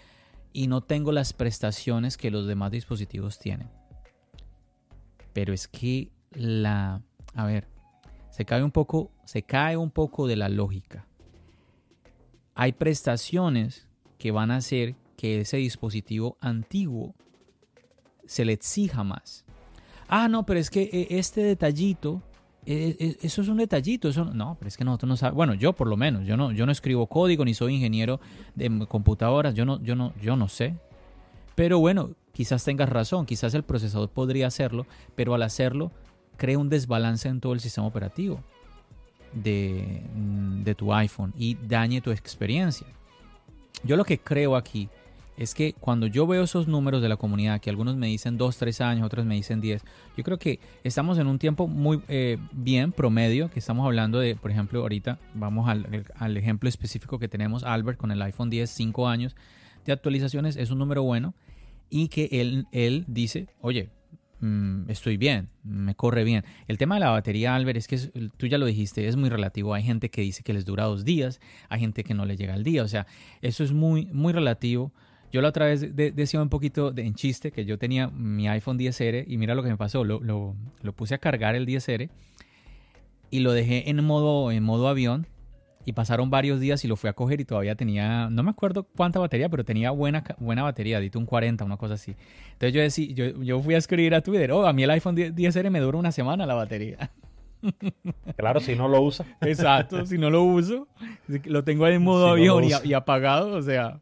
y no tengo las prestaciones que los demás dispositivos tienen. Pero es que la, a ver, se cae un poco, se cae un poco de la lógica. Hay prestaciones que van a hacer que ese dispositivo antiguo se le exija más. Ah, no, pero es que eh, este detallito, eso es un detallito, eso no, pero es que nosotros no sabemos, bueno, yo por lo menos, yo no, yo no escribo código ni soy ingeniero de computadoras, yo no, yo no, yo no sé. Pero bueno, quizás tengas razón, quizás el procesador podría hacerlo, pero al hacerlo crea un desbalance en todo el sistema operativo de, de tu iPhone y dañe tu experiencia. Yo lo que creo aquí es que cuando yo veo esos números de la comunidad, que algunos me dicen 2, 3 años, otros me dicen 10, yo creo que estamos en un tiempo muy eh, bien promedio, que estamos hablando de, por ejemplo, ahorita vamos al, al, ejemplo específico que tenemos, Albert, con el iPhone 10, 5 años de actualizaciones, es un número bueno, y que él, él dice, oye, Mm, estoy bien, me corre bien. El tema de la batería, Albert, es que tú ya lo dijiste, es muy relativo. Hay gente que dice que les dura dos días, hay gente que no le llega al día. O sea, eso es muy, muy relativo. Yo la otra vez decía un poquito de, en chiste que yo tenía mi iPhone 10R y mira lo que me pasó. Lo, lo, lo puse a cargar el 10R y lo dejé en modo, en modo avión y pasaron varios días y lo fui a coger y todavía tenía, no me acuerdo cuánta batería, pero tenía buena, buena batería, dito un 40, una cosa así. Entonces yo, decía, yo, yo fui a escribir a Twitter, oh, a mí el iPhone 10R me dura una semana la batería. Claro, si no lo usa. Exacto, si no lo uso, lo tengo en modo avión y, apagado, o sea,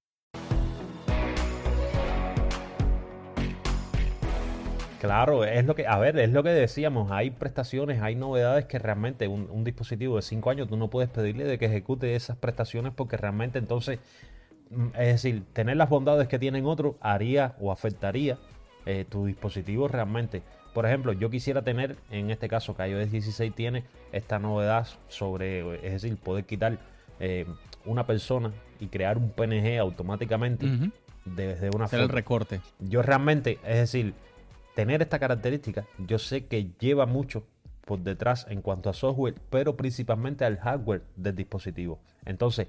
Claro, es lo que, a ver, es lo que decíamos, hay prestaciones, hay novedades que realmente un, dispositivo de 5 años tú no puedes pedirle de que ejecute esas prestaciones porque realmente entonces, mm, es decir, tener las bondades que tienen otros haría o afectaría eh, tu dispositivo realmente. Por ejemplo, yo quisiera tener, en este caso que iOS 16 tiene esta novedad sobre, es decir, poder quitar eh, una persona y crear un PNG automáticamente desde una Hacer el recorte. Yo realmente, es decir, tener esta característica, yo sé que lleva mucho por detrás en cuanto a software, pero principalmente al hardware del dispositivo. Entonces,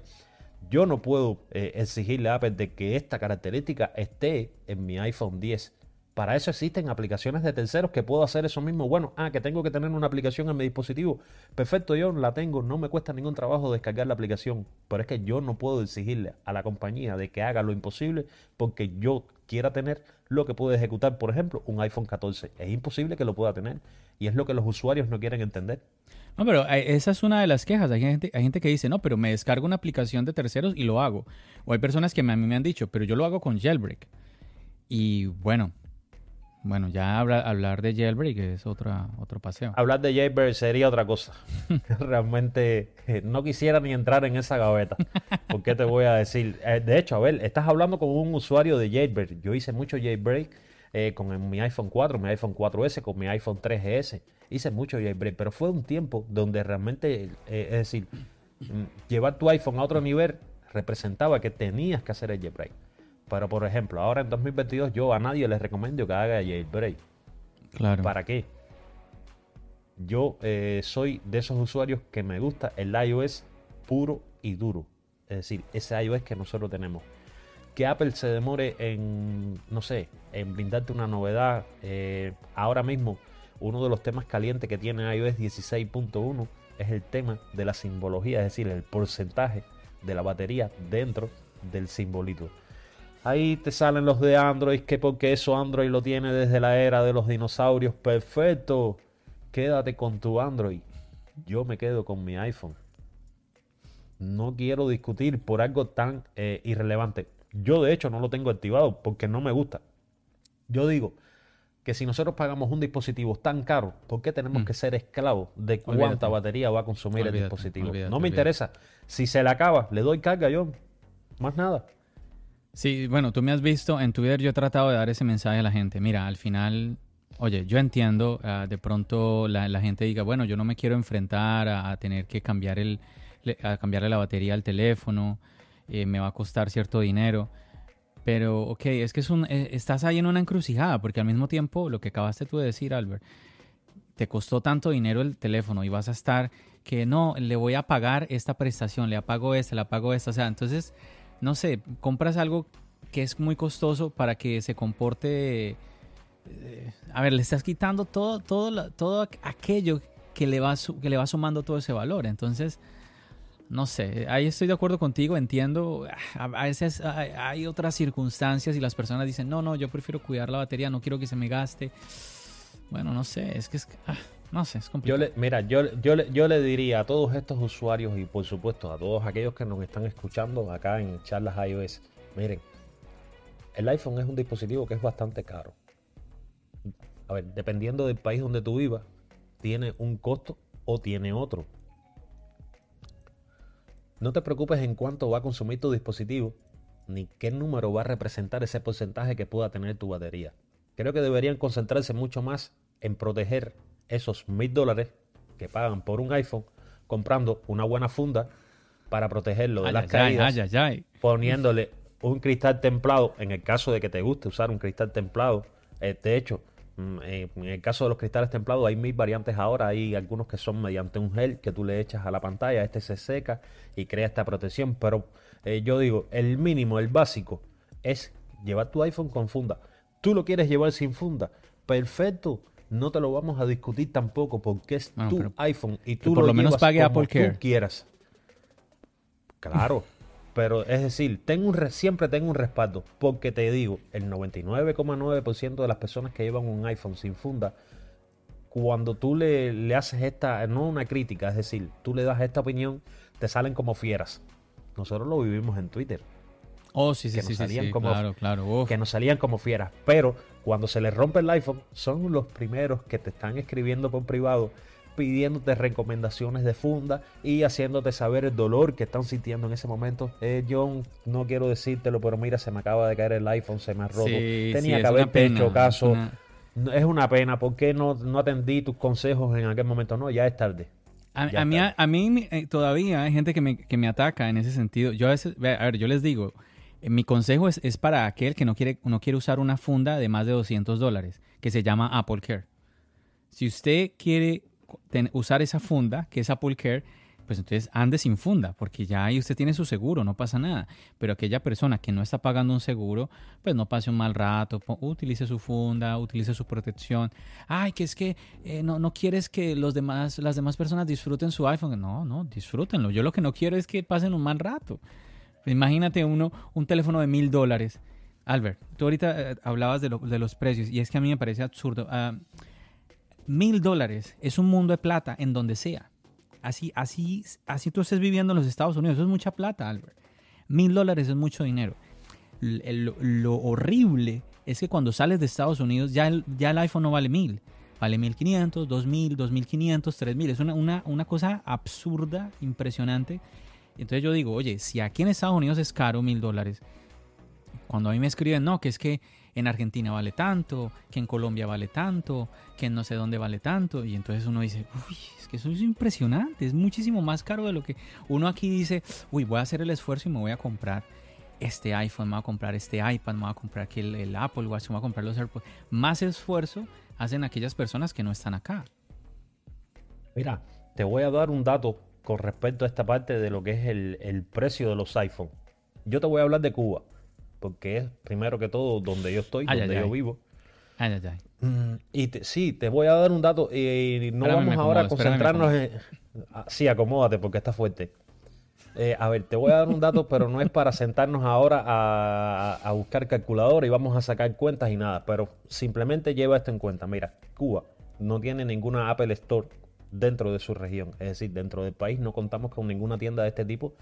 yo no puedo eh, exigirle a Apple de que esta característica esté en mi iPhone 10 para eso existen aplicaciones de terceros que puedo hacer eso mismo. Bueno, ah, que tengo que tener una aplicación en mi dispositivo. Perfecto, yo la tengo, no me cuesta ningún trabajo descargar la aplicación. Pero es que yo no puedo exigirle a la compañía de que haga lo imposible porque yo quiera tener lo que puede ejecutar, por ejemplo, un iPhone 14. Es imposible que lo pueda tener. Y es lo que los usuarios no quieren entender. No, pero eh, esa es una de las quejas. Hay gente, hay gente que dice, no, pero me descargo una aplicación de terceros y lo hago. O hay personas que a mí me han dicho, pero yo lo hago con jailbreak. Y bueno, bueno, ya hablar de jailbreak es otra, otro paseo. Hablar de jailbreak sería otra cosa. Realmente eh, no quisiera ni entrar en esa gaveta. ¿Por qué te voy a decir? Eh, de hecho, a ver, estás hablando con un usuario de jailbreak. Yo hice mucho jailbreak eh, con mi iPhone 4, mi iPhone 4S, con mi iPhone 3GS. Hice mucho jailbreak, pero fue un tiempo donde realmente, es decir, mm, llevar tu iPhone a otro nivel representaba que tenías que hacer el jailbreak. Pero por ejemplo, ahora en 2022 yo a nadie les recomiendo que haga jailbreak. Claro. ¿Para qué? Yo eh, soy de esos usuarios que me gusta el iOS puro y duro. Es decir, ese iOS que nosotros tenemos. Que Apple se demore en, no sé, en brindarte una novedad. Eh, ahora mismo, uno de los temas calientes que tiene iOS 16.1 es el tema de la simbología, es decir, el porcentaje de la batería dentro del simbolito. Ahí te salen los de Android, que porque eso Android lo tiene desde la era de los dinosaurios. Perfecto. Quédate con tu Android. Yo me quedo con mi iPhone. No quiero discutir por algo tan eh, irrelevante. Yo de hecho no lo tengo activado porque no me gusta. Yo digo que si nosotros pagamos un dispositivo tan caro, ¿por qué tenemos Mm. que ser esclavos de cuánta Olvídate. batería va a consumir el dispositivo? olvídate, no me interesa. Si se le acaba, le doy carga yo. Más nada. Sí, bueno, tú me has visto en Twitter, yo he tratado de dar ese mensaje a la gente. Mira, al final, oye, yo entiendo, ah, de pronto la, la gente diga, bueno, yo no me quiero enfrentar a, tener que cambiar el, a cambiarle la batería al teléfono, eh, me va a costar cierto dinero. Pero, ok, es que es un, eh, estás ahí en una encrucijada, porque al mismo tiempo, lo que acabaste tú de decir, Albert, te costó tanto dinero el teléfono y vas a estar que no, le voy a pagar esta prestación, le apago esta, le apago esta. O sea, entonces, no sé, compras algo que es muy costoso para que se comporte... eh, a ver, le estás quitando todo, todo, todo aquello que le, va, que le va sumando todo ese valor. Entonces, no sé, ahí estoy de acuerdo contigo, entiendo. A, veces hay, hay otras circunstancias y las personas dicen, no, no, yo prefiero cuidar la batería, no quiero que se me gaste. Bueno, no sé, es que es... ah, no sé, es Yo complicado. le, mira, yo, yo, yo le diría a todos estos usuarios y por supuesto a todos aquellos que nos están escuchando acá en charlas iOS, miren, el iPhone es un dispositivo que es bastante caro. A ver, dependiendo del país donde tú vivas, tiene un costo o tiene otro. No te preocupes en cuánto va a consumir tu dispositivo, ni qué número va a representar ese porcentaje que pueda tener tu batería. Creo que deberían concentrarse mucho más en proteger esos mil dólares que pagan por un iPhone comprando una buena funda para protegerlo de Ay, las ay, caídas, ay, poniéndole un cristal templado, en el caso de que te guste usar un cristal templado. eh, de hecho, mm, eh, en el caso de los cristales templados hay mil variantes ahora. Hay algunos que son mediante un gel que tú le echas a la pantalla, este se seca y crea esta protección. Pero eh, yo digo, el mínimo, el básico, es llevar tu iPhone con funda. Tú lo quieres llevar sin funda. Perfecto. No te lo vamos a discutir tampoco porque es Bueno, tu pero- iPhone y tú por lo, lo menos llevas pague como Apple Care. tú quieras. Claro, pero es decir, tengo un re- siempre tengo un respaldo, porque te digo, el 99,9% de las personas que llevan un iPhone sin funda, cuando tú le, le haces esta, no una crítica, es decir, tú le das esta opinión, te salen como fieras. Nosotros lo vivimos en Twitter, Oh, sí, sí, que sí, nos sí, salían sí, como- claro, claro. uf. que nos salían como fieras, pero cuando se les rompe el iPhone, son los primeros que te están escribiendo por privado pidiéndote recomendaciones de funda y haciéndote saber el dolor que están sintiendo en ese momento. Eh, John, no quiero decírtelo, pero mira, se me acaba de caer el iPhone, se me ha roto. Sí, Tenía sí, que es una haberte hecho es caso. una- No, Es una pena, ¿por qué no, no atendí tus consejos en aquel momento? No, ya es tarde. A, mí, a mí eh, todavía hay gente que me, que me ataca en ese sentido. Yo a veces, ve, a ver, yo les digo, mi consejo es, es para aquel que no quiere, no quiere usar una funda de más de 200 dólares, que se llama Apple Care. Si usted quiere usar esa funda, que es Apple Care, pues entonces ande sin funda, porque ya ahí usted tiene su seguro, no pasa nada. Pero aquella persona que no está pagando un seguro, pues no pase un mal rato, utilice su funda, utilice su protección. Ay, que es que eh, no, no quieres que los demás, las demás personas disfruten su iPhone. No, no, disfrútenlo. Yo lo que no quiero es que pasen un mal rato. Imagínate uno, un teléfono de mil dólares. Albert, tú ahorita eh, hablabas de, lo- de los precios y es que a mí me parece absurdo. Ah, mil dólares es un mundo de plata en donde sea. Así, así, así tú estés viviendo en los Estados Unidos. Eso es mucha plata, Albert. Mil dólares es mucho dinero. Lo, horrible es que cuando sales de Estados Unidos ya el, ya el iPhone no vale mil. Vale 1500, 2000, 2500, 3000. Es una, una, una cosa absurda, impresionante. Entonces yo digo, oye, si aquí en Estados Unidos es caro mil dólares, cuando a mí me escriben, no, que es que en Argentina vale tanto, que en Colombia vale tanto, que no sé dónde vale tanto, y entonces uno dice, uy, es que eso es impresionante, es muchísimo más caro de lo que uno aquí dice, uy, voy a hacer el esfuerzo y me voy a comprar este iPhone, me voy a comprar este iPad, me voy a comprar aquí el, el Apple Watch, me voy a comprar los AirPods. Más esfuerzo hacen aquellas personas que no están acá. Mira, te voy a dar un dato con respecto a esta parte de lo que es el, el precio de los iPhone. Yo te voy a hablar de Cuba, porque es primero que todo donde yo estoy, Ay, donde ay, yo ay. vivo. Mm, Y te- sí, te voy a dar un dato y no Espérame, vamos ahora a concentrarnos en... Ah, Sí, acomódate porque está fuerte. Eh, a ver, te voy a dar un dato, pero no es para sentarnos ahora a, a buscar calculadora y vamos a sacar cuentas y nada, pero simplemente lleva esto en cuenta. Mira, Cuba no tiene ninguna Apple Store dentro de su región, es decir, dentro del país no contamos con ninguna tienda de este tipo,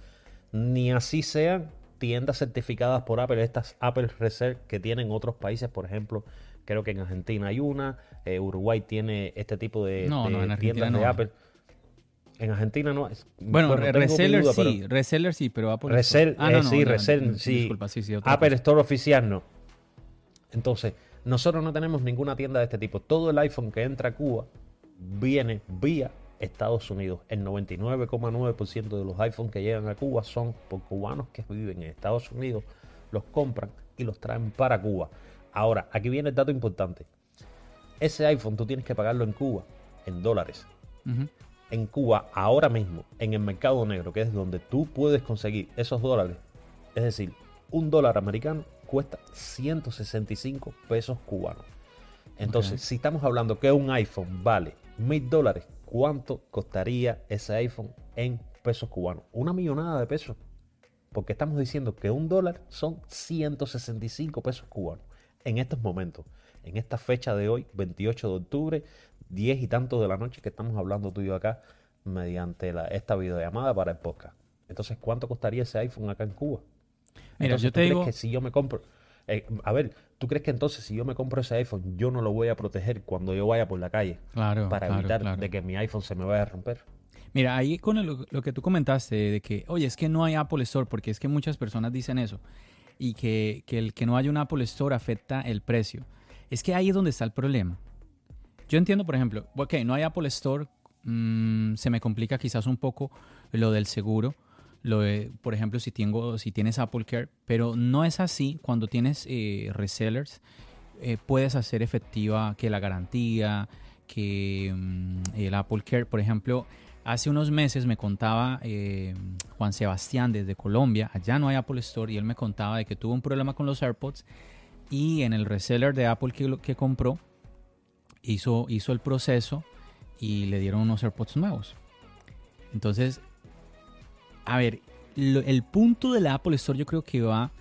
ni así sean tiendas certificadas por Apple, estas Apple Reserve que tienen otros países, por ejemplo, creo que en Argentina hay una, eh, Uruguay tiene este tipo de, No, de no, en tiendas no de. Apple. En Argentina no es. Bueno, mi reseller duda, pero- sí, reseller sí, pero Apple Resell. Ah, eh, sí, ya, Resell, dis- sí. Disculpa, sí, sí, Apple cosa. Store oficial no. Entonces, nosotros no tenemos ninguna tienda de este tipo. Todo el iPhone que entra a Cuba viene vía Estados Unidos. El 99,9% de los iPhones que llegan a Cuba son por cubanos que viven en Estados Unidos, los compran y los traen para Cuba. Ahora, aquí viene el dato importante. Ese iPhone tú tienes que pagarlo en Cuba en dólares en Cuba ahora mismo, en el mercado negro, que es donde tú puedes conseguir esos dólares, es decir, un dólar americano cuesta 165 pesos cubanos. Entonces, si estamos hablando que un iPhone vale mil dólares, ¿cuánto costaría ese iPhone en pesos cubanos? Una millonada de pesos. Porque estamos diciendo que un dólar son 165 pesos cubanos en estos momentos, en esta fecha de hoy, 28 de octubre, 10 y tanto de la noche que estamos hablando tú y yo acá mediante la- esta videollamada para el podcast. Entonces, ¿cuánto costaría ese iPhone acá en Cuba? Mira, Entonces, yo ¿tú te crees digo, que si yo me compro... eh, a ver, ¿tú crees que entonces si yo me compro ese iPhone, yo no lo voy a proteger cuando yo vaya por la calle claro, para claro, evitar claro. de que mi iPhone se me vaya a romper? Mira, ahí con el- lo que tú comentaste de que, oye, es que no hay Apple Store, porque es que muchas personas dicen eso, y que, que el que no haya un Apple Store afecta el precio. Es que ahí es donde está el problema. Yo entiendo, por ejemplo, ok, no hay Apple Store, mm, se me complica quizás un poco lo del seguro, lo por ejemplo, si, tienes Apple Care, pero no es así. Cuando tienes eh, resellers, eh, puedes hacer efectiva que la garantía, que mm, el Apple Care, por ejemplo, hace unos meses me contaba eh, Juan Sebastián desde Colombia, allá no hay Apple Store, y él me contaba de que tuvo un problema con los AirPods y en el reseller de Apple que compró, hizo, hizo el proceso y le dieron unos AirPods nuevos. Entonces, a ver, el punto de la Apple Store yo creo que va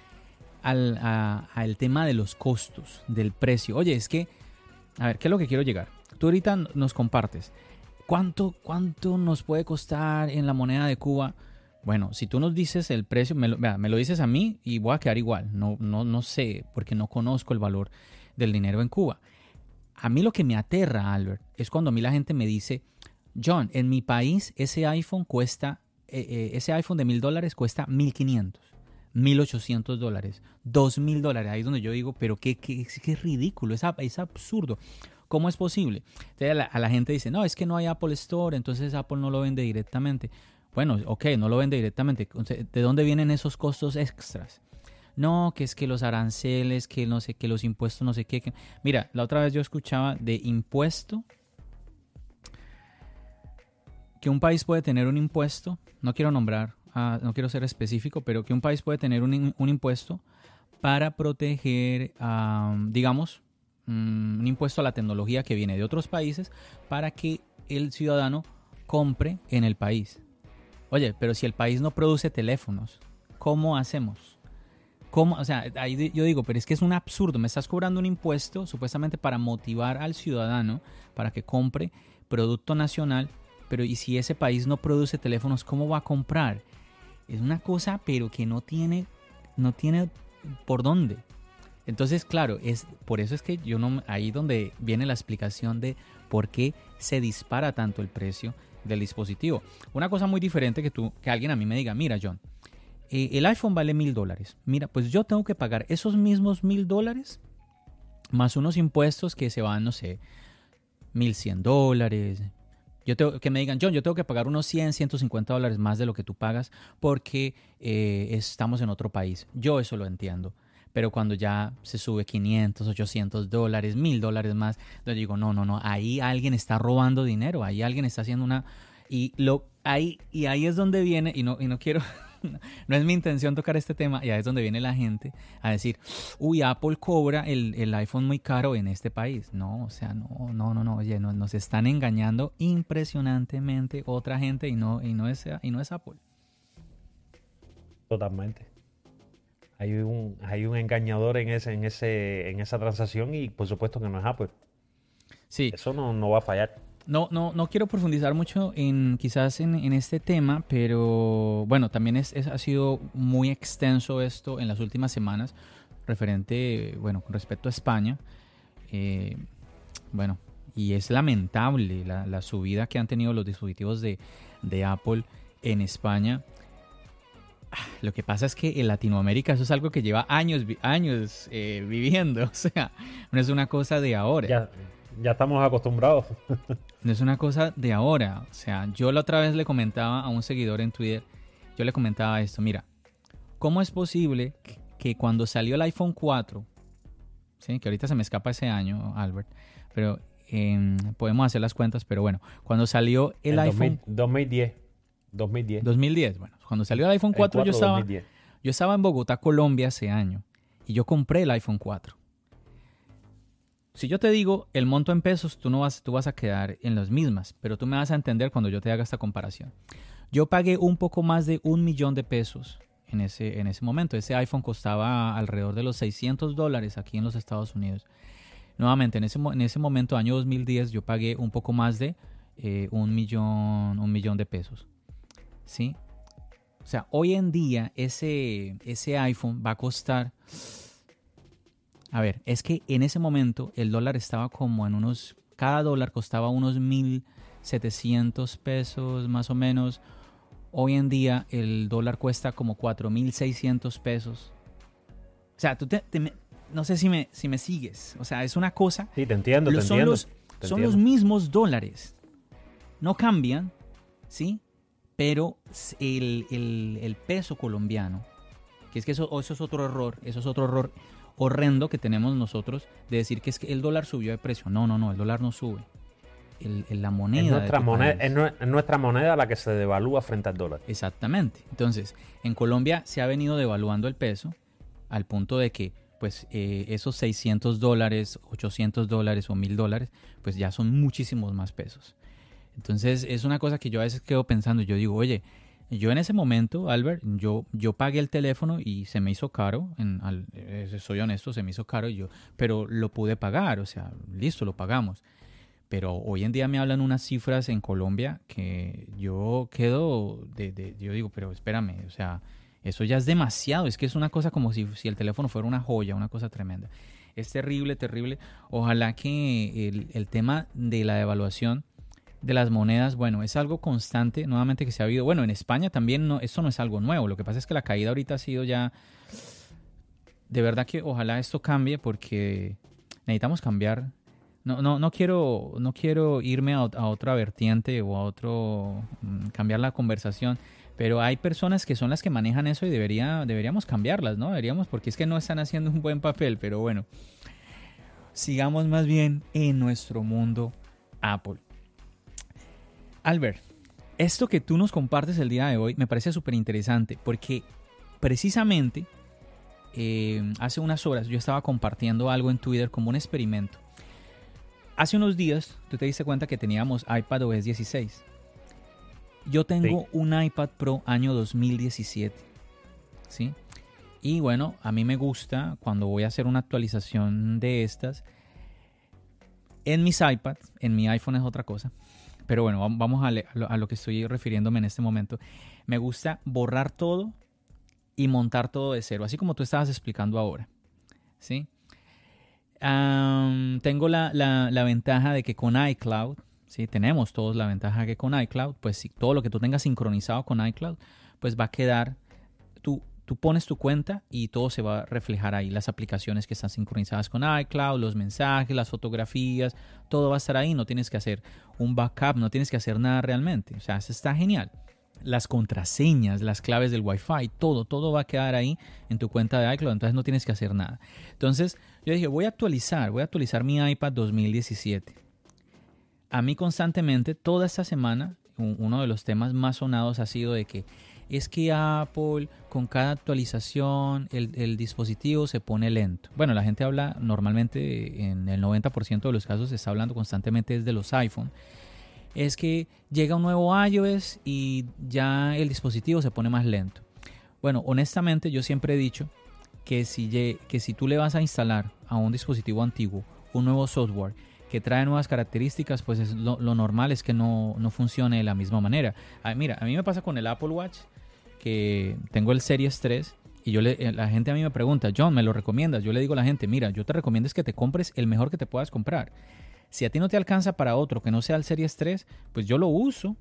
al, al tema de los costos, del precio. Oye, es que, a ver, ¿qué es lo que quiero llegar? Tú ahorita nos compartes. ¿Cuánto, ¿Cuánto nos puede costar en la moneda de Cuba? Bueno, si tú nos dices el precio, me lo, me lo dices a mí y voy a quedar igual. No, no, no sé, porque no conozco el valor del dinero en Cuba. A mí lo que me aterra, Albert, es cuando a mí la gente me dice, John, en mi país ese iPhone cuesta, eh, eh, ese iPhone de mil dólares cuesta 1500, 1800 dólares, 2000 dólares. Ahí es donde yo digo, pero qué, qué, ridículo, es, ab- es absurdo. ¿Cómo es posible? Entonces a la, gente dice, no, es que no hay Apple Store, entonces Apple no lo vende directamente. Bueno, ok, no lo vende directamente. ¿De dónde vienen esos costos extras? No, que es que los aranceles, que no sé, que los impuestos, no sé qué. Mira, la otra vez yo escuchaba de impuesto, que un país puede tener un impuesto, no quiero nombrar, ah, no quiero ser específico, pero que un país puede tener un, impuesto para proteger, digamos, mm, un impuesto a la tecnología que viene de otros países para que el ciudadano compre en el país. Oye, pero si el país no produce teléfonos, ¿cómo hacemos? ¿Cómo? O sea, ahí yo digo, pero es que es un absurdo. Me estás cobrando un impuesto supuestamente para motivar al ciudadano para que compre producto nacional, pero ¿y si ese país no produce teléfonos, cómo va a comprar? Es una cosa, pero que no tiene, no tiene por dónde. Entonces, claro, es por eso es que yo no ahí donde viene la explicación de por qué se dispara tanto el precio del dispositivo. Una cosa muy diferente que tú, que alguien a mí me diga, mira, John, eh, el iPhone vale mil dólares. Mira, pues yo tengo que pagar esos mismos mil dólares más unos impuestos que se van, no sé, mil cien dólares. Yo tengo que me digan, John, yo tengo que pagar unos 100, 150 dólares más de lo que tú pagas porque eh, estamos en otro país. Yo eso lo entiendo. Pero cuando ya se sube 500, 800 dólares, 1000 dólares más, yo digo, no, no, no, ahí alguien está robando dinero, ahí alguien está haciendo una... Y, lo, ahí, y ahí es donde viene, y no, y no quiero no es mi intención tocar este tema y ahí es donde viene la gente a decir, uy, Apple cobra el, el iPhone muy caro en este país. No, o sea, no, no, no, no, oye, nos, están engañando impresionantemente otra gente y no, y no, es, y no es Apple. Totalmente. Hay un, hay un engañador en, ese, en, ese, en esa transacción y por supuesto que no es Apple. Sí. Eso no, no va a fallar. No, no, no quiero profundizar mucho en quizás en, este tema, pero bueno, también es, ha sido muy extenso esto en las últimas semanas, referente, bueno, con respecto a España. Eh, bueno, y es lamentable la, subida que han tenido los dispositivos de, Apple en España. Ah, lo que pasa es que en Latinoamérica eso es algo que lleva años, años eh, viviendo, o sea, no es una cosa de ahora. Ya, ya estamos acostumbrados. no es una cosa de ahora. O sea, yo la otra vez le comentaba a un seguidor en Twitter, yo le comentaba esto, mira, ¿cómo es posible que cuando salió el iPhone 4, ¿sí? que ahorita se me escapa ese año, Albert, pero em, podemos hacer las cuentas, pero bueno, cuando salió el, iPhone... 2010. 2010. 2010, bueno, cuando salió el iPhone 4, yo, estaba, yo estaba en Bogotá, Colombia ese año, y yo compré el iPhone 4. Si yo te digo el monto en pesos, tú no vas, tú vas a quedar en las mismas, pero tú me vas a entender cuando yo te haga esta comparación. Yo pagué un poco más de un millón de pesos en ese, en ese momento. Ese iPhone costaba alrededor de los 600 dólares aquí en los Estados Unidos. Nuevamente, en ese, en ese momento, año 2010, yo pagué un poco más de eh, un, millón, un millón de pesos. ¿Sí? O sea, hoy en día ese, ese iPhone va a costar a ver, es que en ese momento el dólar estaba como en unos, cada dólar costaba unos 1.700 pesos más o menos. Hoy en día el dólar cuesta como 4.600 pesos. O sea, tú te, no sé si me, si me sigues. O sea, es una cosa. Sí, te entiendo, te son entiendo. Los, son los mismos dólares. No cambian, ¿sí? Pero el, el peso colombiano, que es que eso, eso es otro error, eso es otro error horrendo que tenemos nosotros de decir que es que el dólar subió de precio. No, no, no, el dólar no sube. El, la moneda. Es nuestra, moneda, es nuestra moneda la que se devalúa frente al dólar. Exactamente. Entonces, en Colombia se ha venido devaluando el peso al punto de que pues eh, esos 600 dólares, 800 dólares o 1000 dólares, pues ya son muchísimos más pesos. Entonces es una cosa que yo a veces quedo pensando, yo digo, oye, yo en ese momento, Albert, yo, yo pagué el teléfono y se me hizo caro, en, eh, soy honesto, se me hizo caro, yo, pero lo pude pagar, o sea, listo, lo pagamos. Pero hoy en día me hablan unas cifras en Colombia que yo quedo, yo digo, pero espérame, o sea, eso ya es demasiado, es que es una cosa como si, si el teléfono fuera una joya, una cosa tremenda. Es terrible, terrible. Ojalá que el, el tema de la devaluación de las monedas, bueno, es algo constante, nuevamente que se ha habido. Bueno, en España también no, eso no es algo nuevo. Lo que pasa es que la caída ahorita ha sido ya. De verdad que ojalá esto cambie porque necesitamos cambiar. No, no, no quiero, no quiero irme a, otra vertiente o a otro. Mm, cambiar la conversación. Pero hay personas que son las que manejan eso y debería, deberíamos cambiarlas, ¿no? Deberíamos, porque es que no están haciendo un buen papel. Pero bueno, sigamos más bien en nuestro mundo Apple. Albert, esto que tú nos compartes el día de hoy me parece súper interesante porque precisamente eh, hace unas horas yo estaba compartiendo algo en Twitter como un experimento. Hace unos días tú te diste cuenta que teníamos iPad OS 16. Yo tengo un iPad Pro año 2017. ¿Sí? Y bueno, a mí me gusta cuando voy a hacer una actualización de estas. En mis iPads, en mi iPhone es otra cosa. Pero bueno, vamos a, lo, que estoy refiriéndome en este momento. Me gusta borrar todo y montar todo de cero, así como tú estabas explicando ahora. ¿Sí? tengo la, ventaja de que con iCloud, ¿sí? tenemos todos la ventaja que con iCloud, pues si todo lo que tú tengas sincronizado con iCloud, pues va a quedar, tú Tú pones tu cuenta y todo se va a reflejar ahí. Las aplicaciones que están sincronizadas con iCloud, los mensajes, las fotografías, todo va a estar ahí. No tienes que hacer un backup, no tienes que hacer nada realmente. O sea, eso está genial. Las contraseñas, las claves del Wi-Fi, todo, todo va a quedar ahí en tu cuenta de iCloud. Entonces no tienes que hacer nada. Entonces yo dije, voy a actualizar, voy a actualizar mi iPad 2017. A mí constantemente, toda esta semana, uno de los temas más sonados ha sido de que es que Apple con cada actualización el, dispositivo se pone lento. Bueno, la gente habla normalmente en el 90% de los casos se está hablando constantemente desde los iPhone. Es que llega un nuevo iOS y ya el dispositivo se pone más lento. Bueno, honestamente yo siempre he dicho que si, que si tú le vas a instalar a un dispositivo antiguo un nuevo software que trae nuevas características, pues es lo, normal es que no, funcione de la misma manera. Ah, mira, a mí me pasa con el Apple Watch que tengo el Series 3 y yo eh, la gente a mí me pregunta, John, ¿me lo recomiendas? Yo le digo a la gente, mira, yo te recomiendo es que te compres el mejor que te puedas comprar. Si a ti no te alcanza para otro que no sea el Series 3, pues yo lo uso.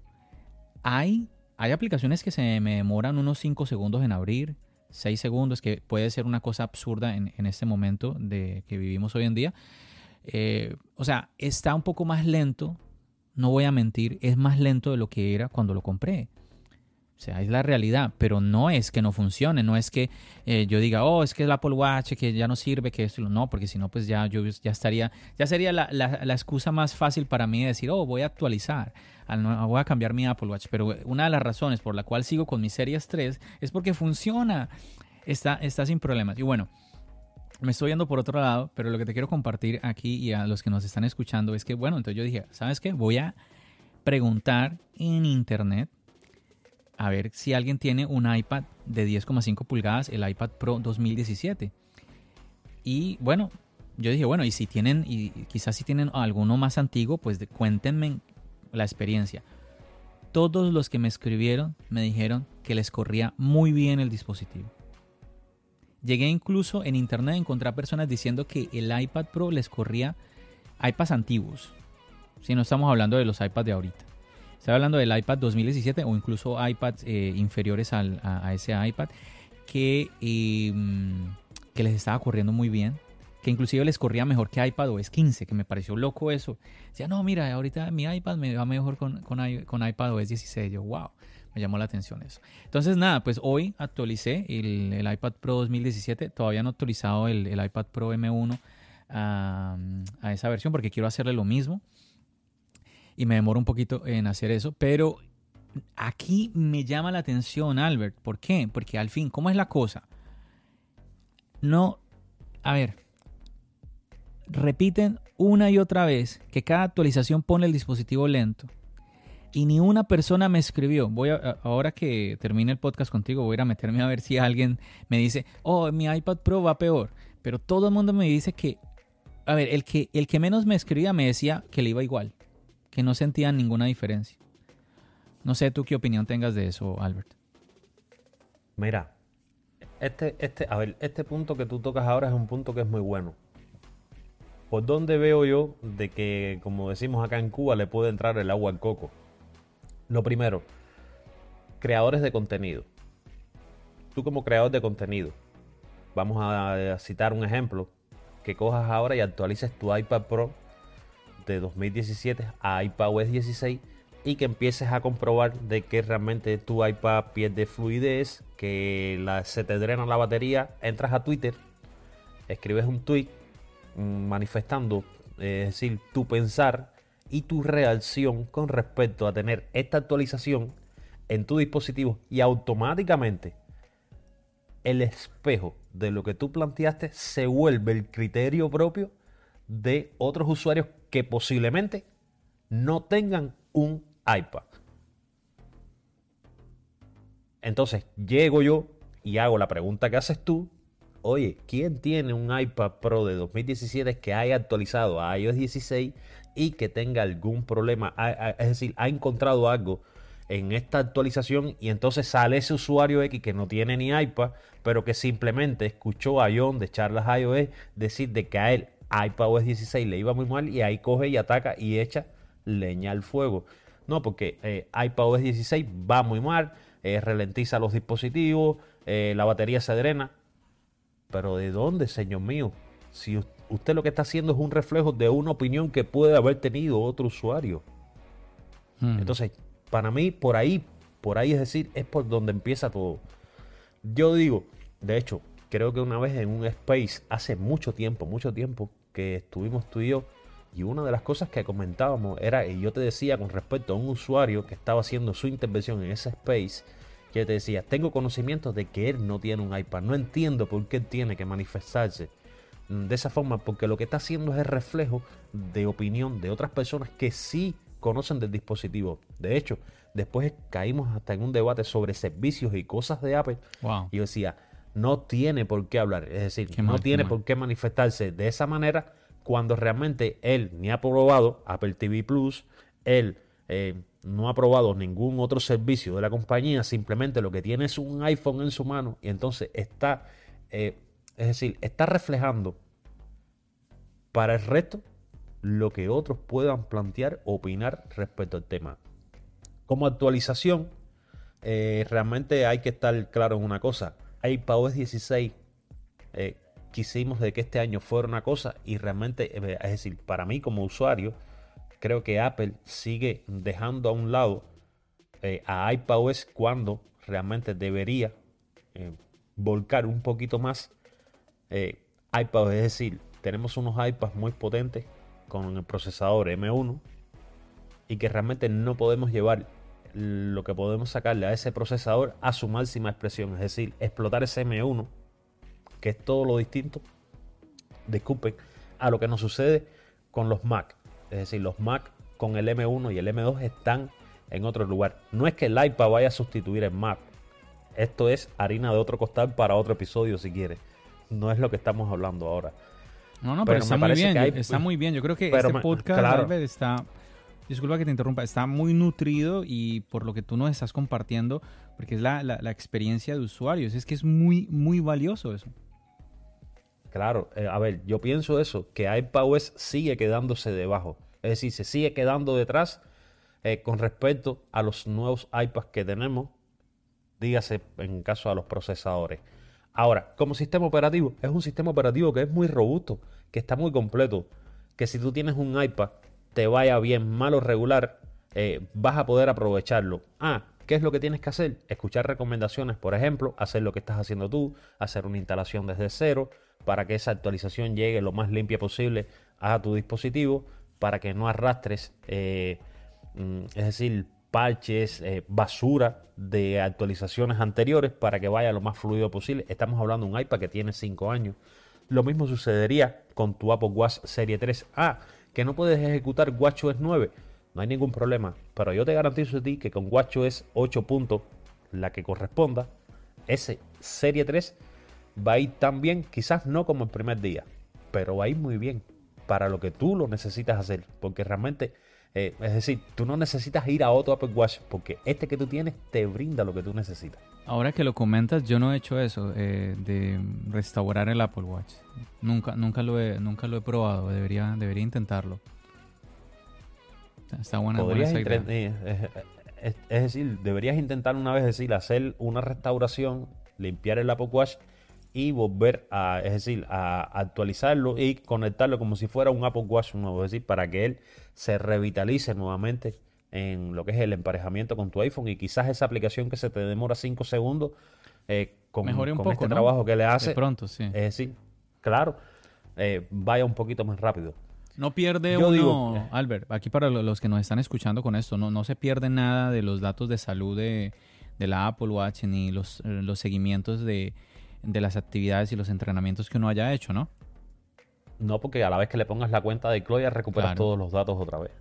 Hay, hay aplicaciones que se me demoran unos 5 segundos en abrir, 6 segundos, que puede ser una cosa absurda en, en este momento de que vivimos hoy en día. Eh, o sea, está un poco más lento, no voy a mentir, es más lento de lo que era cuando lo compré. Sea, es la realidad, pero no es que no funcione, no es que eh, yo diga, oh, es que el Apple Watch que ya no sirve, que esto, no, porque si no, pues ya yo ya estaría, ya sería la, la, excusa más fácil para mí de decir, oh, voy a actualizar, voy a cambiar mi Apple Watch. Pero una de las razones por la cual sigo con mi Series 3 es porque funciona, está, está sin problemas. Y bueno, me estoy yendo por otro lado, pero lo que te quiero compartir aquí y a los que nos están escuchando es que, bueno, entonces yo dije, ¿sabes qué? Voy a preguntar en internet a ver si alguien tiene un iPad de 10,5 pulgadas, el iPad Pro 2017. Y bueno, yo dije, bueno, y si tienen, y quizás si tienen alguno más antiguo, pues cuéntenme la experiencia. Todos los que me escribieron me dijeron que les corría muy bien el dispositivo. Llegué incluso en internet a encontrar personas diciendo que el iPad Pro les corría iPads antiguos. Si no estamos hablando de los iPads de ahorita. Estoy hablando del iPad 2017 o incluso iPads eh, inferiores a, ese iPad que, em, que les estaba corriendo muy bien. Que inclusive les corría mejor que iPad OS 15, que me pareció loco eso. Decía, no, mira, ahorita mi iPad me va mejor con, con, iPad OS 16. Yo, wow me llamó la atención eso. Entonces, nada, pues hoy actualicé el, iPad Pro 2017. Todavía no he actualizado el, iPad Pro M1 a, esa versión porque quiero hacerle lo mismo. Y me demoro un poquito en hacer eso. Pero aquí me llama la atención, Albert. ¿Por qué? Porque al fin, ¿cómo es la cosa? No, a ver, repiten una y otra vez que cada actualización pone el dispositivo lento y ni una persona me escribió. Voy a, ahora que termine el podcast contigo, voy a ir a meterme a ver si alguien me dice, oh, mi iPad Pro va peor. Pero todo el mundo me dice que, a ver, el que, el que menos me escribía me decía que le iba igual, que no sentía ninguna diferencia. No sé tú qué opinión tengas de eso, Albert. Mira, este, este, a ver, este punto que tú tocas ahora es un punto que es muy bueno. ¿Por dónde veo yo de que, como decimos acá en Cuba, le puede entrar el agua al coco? Lo primero, creadores de contenido. Tú como creador de contenido, vamos a citar un ejemplo, que cojas ahora y actualices tu iPad Pro de 2017 a iPadOS 16 y que empieces a comprobar de que realmente tu iPad pierde fluidez, que se te drena la batería, entras a Twitter, escribes un tweet mm, manifestando, es decir, tu pensar y tu reacción con respecto a tener esta actualización en tu dispositivo y automáticamente el espejo de lo que tú planteaste se vuelve el criterio propio de otros usuarios que posiblemente no tengan un iPad. Entonces llego yo y hago la pregunta que haces tú. Oye, ¿quién tiene un iPad Pro de 2017 que haya actualizado a iOS 16 y que tenga algún problema, es decir, ha encontrado algo en esta actualización y entonces sale ese usuario X que no tiene ni iPad, pero que simplemente escuchó a John de charlas iOS decir de que a él iPadOS 16 le iba muy mal y ahí coge y ataca y echa leña al fuego. No, porque eh, iPadOS 16 va muy mal, eh, ralentiza los dispositivos, eh, la batería se drena. Pero ¿de dónde, señor mío? Si usted usted lo que está haciendo es un reflejo de una opinión que puede haber tenido otro usuario. Hmm. Entonces, para mí, por ahí, por ahí es decir, es por donde empieza todo. Yo digo, de hecho, creo que una vez en un space, hace mucho tiempo, mucho tiempo, que estuvimos tú y yo, y una de las cosas que comentábamos era, y yo te decía con respecto a un usuario que estaba haciendo su intervención en ese space, que te decía, tengo conocimiento de que él no tiene un iPad, no entiendo por qué tiene que manifestarse mm, de esa forma, porque lo que está haciendo es el reflejo de opinión de otras personas que sí conocen del dispositivo. De hecho, después caímos hasta en un debate sobre servicios y cosas de Apple. Y yo decía, no tiene por qué hablar, es decir, no tiene por qué manifestarse de esa manera cuando realmente él ni ha probado Apple TV Plus, él eh, no ha probado ningún otro servicio de la compañía, simplemente lo que tiene es un iPhone en su mano y entonces está, eh, es decir, está reflejando para el resto lo que otros puedan plantear o opinar respecto al tema. Como actualización, eh, realmente hay que estar claro en una cosa. iPadOS 16 eh, quisimos de que este año fuera una cosa y realmente, es decir, para mí como usuario, creo que Apple sigue dejando a un lado eh, a iPadOS cuando realmente debería eh, volcar un poquito más eh, iPadOS. Es decir, tenemos unos iPads muy potentes con el procesador M1 y que realmente no podemos llevar lo que podemos sacarle a ese procesador a su máxima expresión. Es decir, explotar ese M1, que es todo lo distinto, disculpen, a lo que nos sucede con los Mac. Es decir, los Mac con el M1 y el M2 están en otro lugar. No es que el iPad vaya a sustituir el Mac. Esto es harina de otro costal para otro episodio si quieres. No es lo que estamos hablando ahora. No, no, pero, está muy bien. está muy bien. Yo creo que este podcast, está. Disculpa que te interrumpa, está muy nutrido y por lo que tú nos estás compartiendo, porque es la, la experiencia de usuarios. Es que es muy, muy valioso eso. Claro, eh, a ver, yo pienso eso, que iPadOS sigue quedándose debajo. Es decir, se sigue quedando detrás eh, con respecto a los nuevos iPads que tenemos, dígase en caso a los procesadores. Ahora, como sistema operativo, es un sistema operativo que es muy robusto, que está muy completo, que si tú tienes un iPad, te vaya bien, mal o regular, eh, vas a poder aprovecharlo. Ah, ¿Qué es lo que tienes que hacer? Escuchar recomendaciones, por ejemplo, hacer lo que estás haciendo tú, hacer una instalación desde cero, para que esa actualización llegue lo más limpia posible a tu dispositivo, para que no arrastres, eh, mm, es decir, parches, eh, basura de actualizaciones anteriores para que vaya lo más fluido posible. Estamos hablando de un iPad que tiene 5 años. Lo mismo sucedería con tu Apple Watch Serie 3A, que no puedes ejecutar WatchOS 9. No hay ningún problema, pero yo te garantizo a ti que con WatchOS 8. la que corresponda, ese Serie 3 va a ir tan bien, quizás no como el primer día, pero va a ir muy bien para lo que tú lo necesitas hacer, porque realmente, eh, es decir, tú no necesitas ir a otro Apple Watch, porque este que tú tienes te brinda lo que tú necesitas. Ahora que lo comentas, yo no he hecho eso eh, de restaurar el Apple Watch. Nunca, nunca lo he, nunca lo he probado. Debería, debería intentarlo. Está buena, buena eh, Es, es, decir, deberías intentar una vez decir hacer una restauración, limpiar el Apple Watch y volver a, es decir, a actualizarlo y conectarlo como si fuera un Apple Watch nuevo, es decir, para que él se revitalice nuevamente en lo que es el emparejamiento con tu iPhone y quizás esa aplicación que se te demora 5 segundos eh, con, Mejore un poco, este trabajo que le hace, de pronto, sí. es decir, claro, eh, vaya un poquito más rápido. No pierde uno, eh, Albert, aquí para los que nos están escuchando con esto, no, no se pierde nada de los datos de salud de, de la Apple Watch ni los, los seguimientos de, de las actividades y los entrenamientos que uno haya hecho, ¿no? No, porque a la vez que le pongas la cuenta de Chloe recuperas todos los datos otra vez.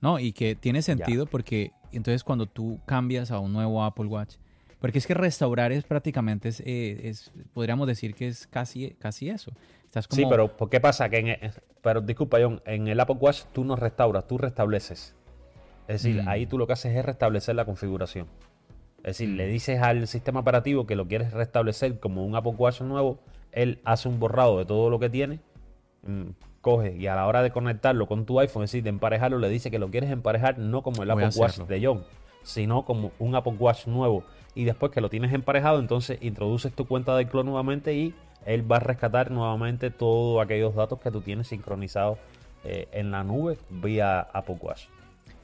No, y que tiene sentido porque entonces cuando tú cambias a un nuevo Apple Watch, porque es que restaurar es prácticamente, es, eh, podríamos decir que es casi, casi eso. Estás Sí, pero ¿por qué pasa? que en Pero disculpa, John, en el Apple Watch tú no restauras, tú restableces. Es decir, mm. ahí tú lo que haces es restablecer la configuración. Es decir, le dices al sistema operativo que lo quieres restablecer como un Apple Watch nuevo, él hace un borrado de todo lo que tiene, mm, coge y a la hora de conectarlo con tu iPhone, es decir, de emparejarlo, le dice que lo quieres emparejar no como el Apple Watch de John, sino como un Apple Watch nuevo. Y después que lo tienes emparejado, entonces introduces tu cuenta de iCloud nuevamente y él va a rescatar nuevamente todos aquellos datos que tú tienes sincronizados eh, en la nube vía Apple Watch.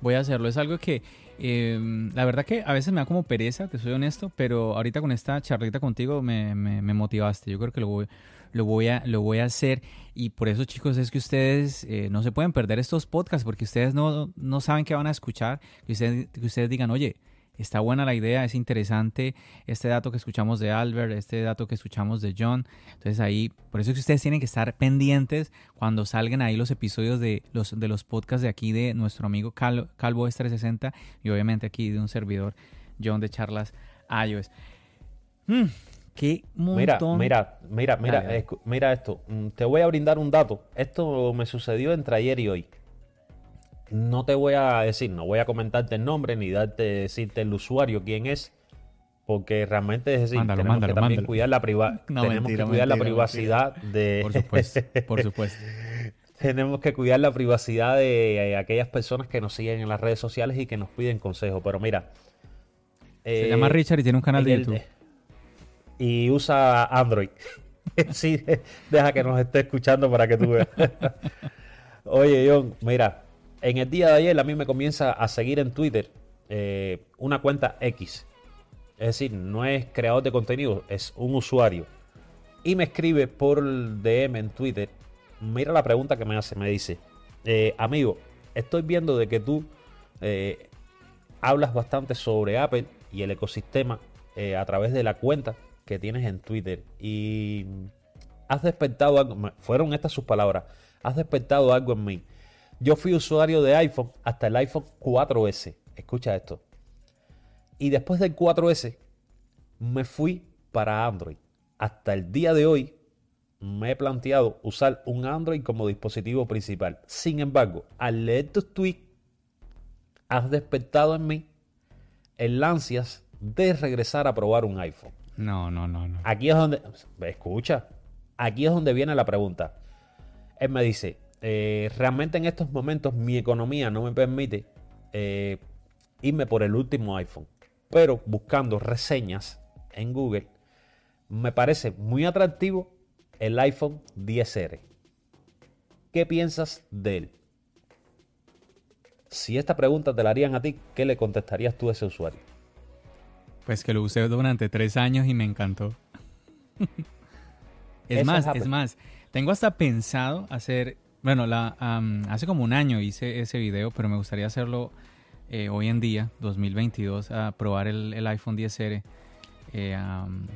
Voy a hacerlo. Es algo que Em, la verdad que a veces me da como pereza, te soy honesto, pero ahorita con esta charlita contigo me, motivaste. Yo creo que lo voy, lo, voy a, lo voy a hacer. Y por eso, chicos, es que ustedes eh, no se pueden perder estos podcasts porque ustedes no, no saben qué van a escuchar. Que ustedes, que ustedes digan, oye, está buena la idea, es interesante este dato que escuchamos de Albert, este dato que escuchamos de John. Entonces ahí, por eso es que ustedes tienen que estar pendientes cuando salgan ahí los episodios de los, de los podcasts de aquí de nuestro amigo Calvo S360 y obviamente aquí de un servidor, John de Charlas iOS. Mm, qué montón. Mira, mira, mira, mira, mira esto. Mm, te voy a brindar un dato. Esto me sucedió entre ayer y hoy no te voy a decir, no voy a comentarte el nombre ni darte decirte el usuario quién es, porque realmente es decir, tenemos que también cuidar la tenemos que cuidar la privacidad de Por supuesto, por supuesto. tenemos que cuidar la privacidad de aquellas personas que nos siguen en las redes sociales y que nos piden consejo, pero mira, se llama eh, Richard y tiene un canal de YouTube. Y usa Android. sí, deja que nos esté escuchando para que tú veas. Oye, John, mira, en el día de ayer a mí me comienza a seguir en Twitter eh, una cuenta X. Es decir, no es creador de contenido, es un usuario. Y me escribe por DM en Twitter. Mira la pregunta que me hace. Me dice, eh, amigo, estoy viendo de que tú eh, hablas bastante sobre Apple y el ecosistema a través de la cuenta que tienes en Twitter. Y has despertado algo, fueron estas sus palabras, has despertado algo en mí. Yo fui usuario de iPhone hasta el iPhone 4S. Escucha esto. Y después del 4S me fui para Android. Hasta el día de hoy me he planteado usar un Android como dispositivo principal. Sin embargo, al leer tus tweets, has despertado en mí el ansias de regresar a probar un iPhone. No, no, no, no. Aquí es donde, escucha, aquí es donde viene la pregunta. Él me dice, eh, realmente en estos momentos mi economía no me permite eh, irme por el último iPhone. Pero buscando reseñas en Google, me parece muy atractivo el iPhone 10R. ¿Qué piensas de él? Si esta pregunta te la harían a ti, ¿qué le contestarías tú a ese usuario? Pues que lo usé durante tres años y me encantó. es más, es más, tengo hasta pensado hacer bueno, la, hace como un año hice ese video, pero me gustaría hacerlo eh, hoy en día, 2022, a probar el, iPhone 10R eh,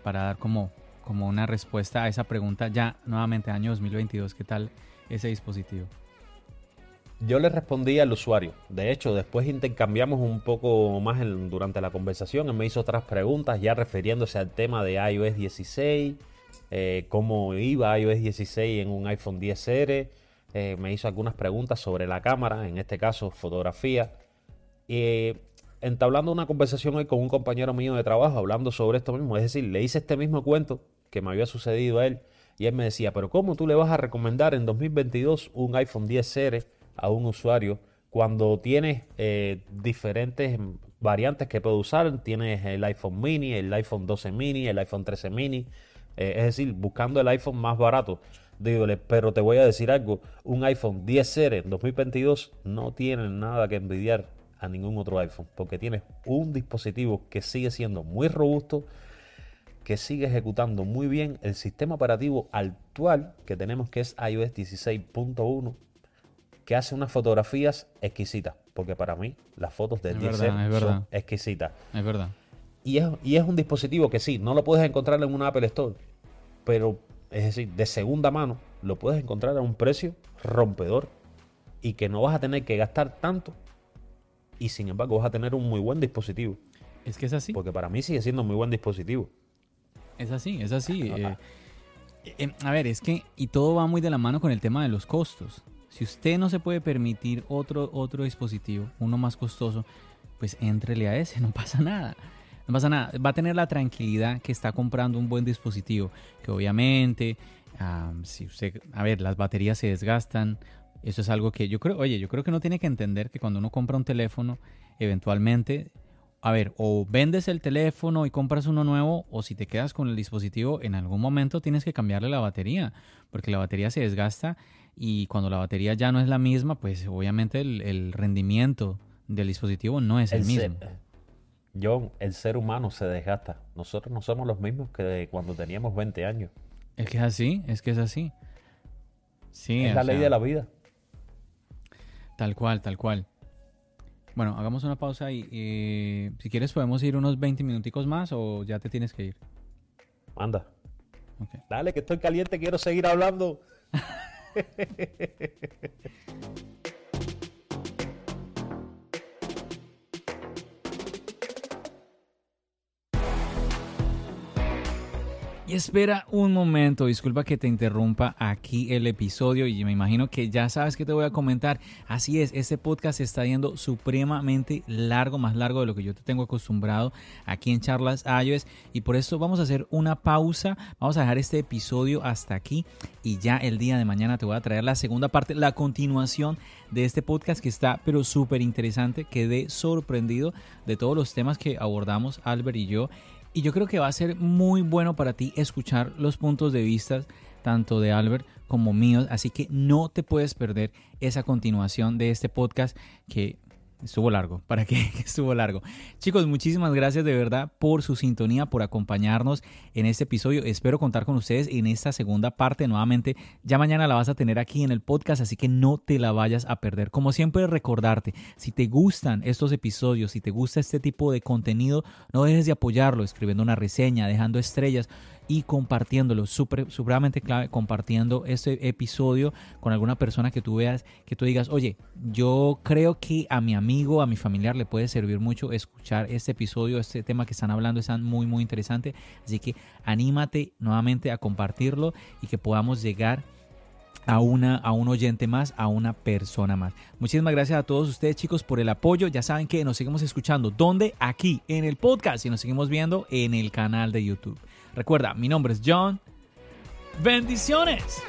para dar como, como una respuesta a esa pregunta ya nuevamente año 2022, ¿qué tal ese dispositivo? Yo le respondí al usuario. De hecho, después intercambiamos un poco más durante la conversación. Él me hizo otras preguntas ya refiriéndose al tema de iOS 16, eh, cómo iba iOS 16 en un iPhone 10R eh, me hizo algunas preguntas sobre la cámara, en este caso fotografía. Y entablando una conversación hoy con un compañero mío de trabajo, hablando sobre esto mismo. Es decir, le hice este mismo cuento que me había sucedido a él. Y él me decía, pero ¿cómo tú le vas a recomendar en 2022 un iPhone 10R a un usuario cuando tienes eh, diferentes variantes que puede usar? Tienes el iPhone mini, el iPhone 12 mini, el iPhone 13 mini. Eh, es decir, buscando el iPhone más barato. Pero te voy a decir algo, un iPhone 10R en 2022 no tiene nada que envidiar a ningún otro iPhone, porque tienes un dispositivo que sigue siendo muy robusto, que sigue ejecutando muy bien el sistema operativo actual que tenemos, que es iOS 16.1, que hace unas fotografías exquisitas, porque para mí las fotos del 10 son exquisitas. Es verdad. Y es, y es un dispositivo que sí, no lo puedes encontrar en una Apple Store, pero es decir, de segunda mano, lo puedes encontrar a un precio rompedor y que no vas a tener que gastar tanto y sin embargo vas a tener un muy buen dispositivo. Es que es así. Porque para mí sigue siendo un muy buen dispositivo. Es así, es así. Eh, eh, a ver, es que, y todo va muy de la mano con el tema de los costos. Si usted no se puede permitir otro, otro dispositivo, uno más costoso, pues entrele a ese, no pasa nada. No pasa nada, va a tener la tranquilidad que está comprando un buen dispositivo, que obviamente, si usted, a ver, las baterías se desgastan, eso es algo que yo creo, oye, yo creo que uno tiene que entender que cuando uno compra un teléfono, eventualmente, a ver, o vendes el teléfono y compras uno nuevo, o si te quedas con el dispositivo, en algún momento tienes que cambiarle la batería, porque la batería se desgasta y cuando la batería ya no es la misma, pues obviamente el, rendimiento del dispositivo no es el, mismo. John, el ser humano se desgasta. Nosotros no somos los mismos que cuando teníamos 20 años. Es que es así, es que es así. Sí, es la ley de la vida. Tal cual, tal cual. Bueno, hagamos una pausa y si quieres podemos ir unos 20 minuticos más o ya te tienes que ir. Anda. Dale, que estoy caliente, quiero seguir hablando. Y espera un momento, disculpa que te interrumpa aquí el episodio y me imagino que ya sabes que te voy a comentar. Así es, este podcast está yendo supremamente largo, más largo de lo que yo te tengo acostumbrado aquí en Charlas iOS y por eso vamos a hacer una pausa, vamos a dejar este episodio hasta aquí y ya el día de mañana te voy a traer la segunda parte, la continuación de este podcast que está pero súper interesante. Quedé sorprendido de todos los temas que abordamos Albert y yo y yo creo que va a ser muy bueno para ti escuchar los puntos de vista tanto de Albert como míos. Así que no te puedes perder esa continuación de este podcast que Estuvo largo, ¿para qué? Estuvo largo. Chicos, muchísimas gracias de verdad por su sintonía, por acompañarnos en este episodio. Espero contar con ustedes en esta segunda parte nuevamente. Ya mañana la vas a tener aquí en el podcast, así que no te la vayas a perder. Como siempre, recordarte, si te gustan estos episodios, si te gusta este tipo de contenido, no dejes de apoyarlo escribiendo una reseña, dejando estrellas y compartiéndolo. Súper, supremamente clave, compartiendo este episodio con alguna persona que tú veas, que tú digas, oye, yo creo que a mi amigo, a mi familiar le puede servir mucho escuchar este episodio, este tema que están hablando, está muy, muy interesante. Así que anímate nuevamente a compartirlo y que podamos llegar a, una, a un oyente más, a una persona más. Muchísimas gracias a todos ustedes chicos por el apoyo. Ya saben que nos seguimos escuchando. ¿Dónde? Aquí, en el podcast y nos seguimos viendo en el canal de YouTube. Recuerda, mi nombre es John. Bendiciones.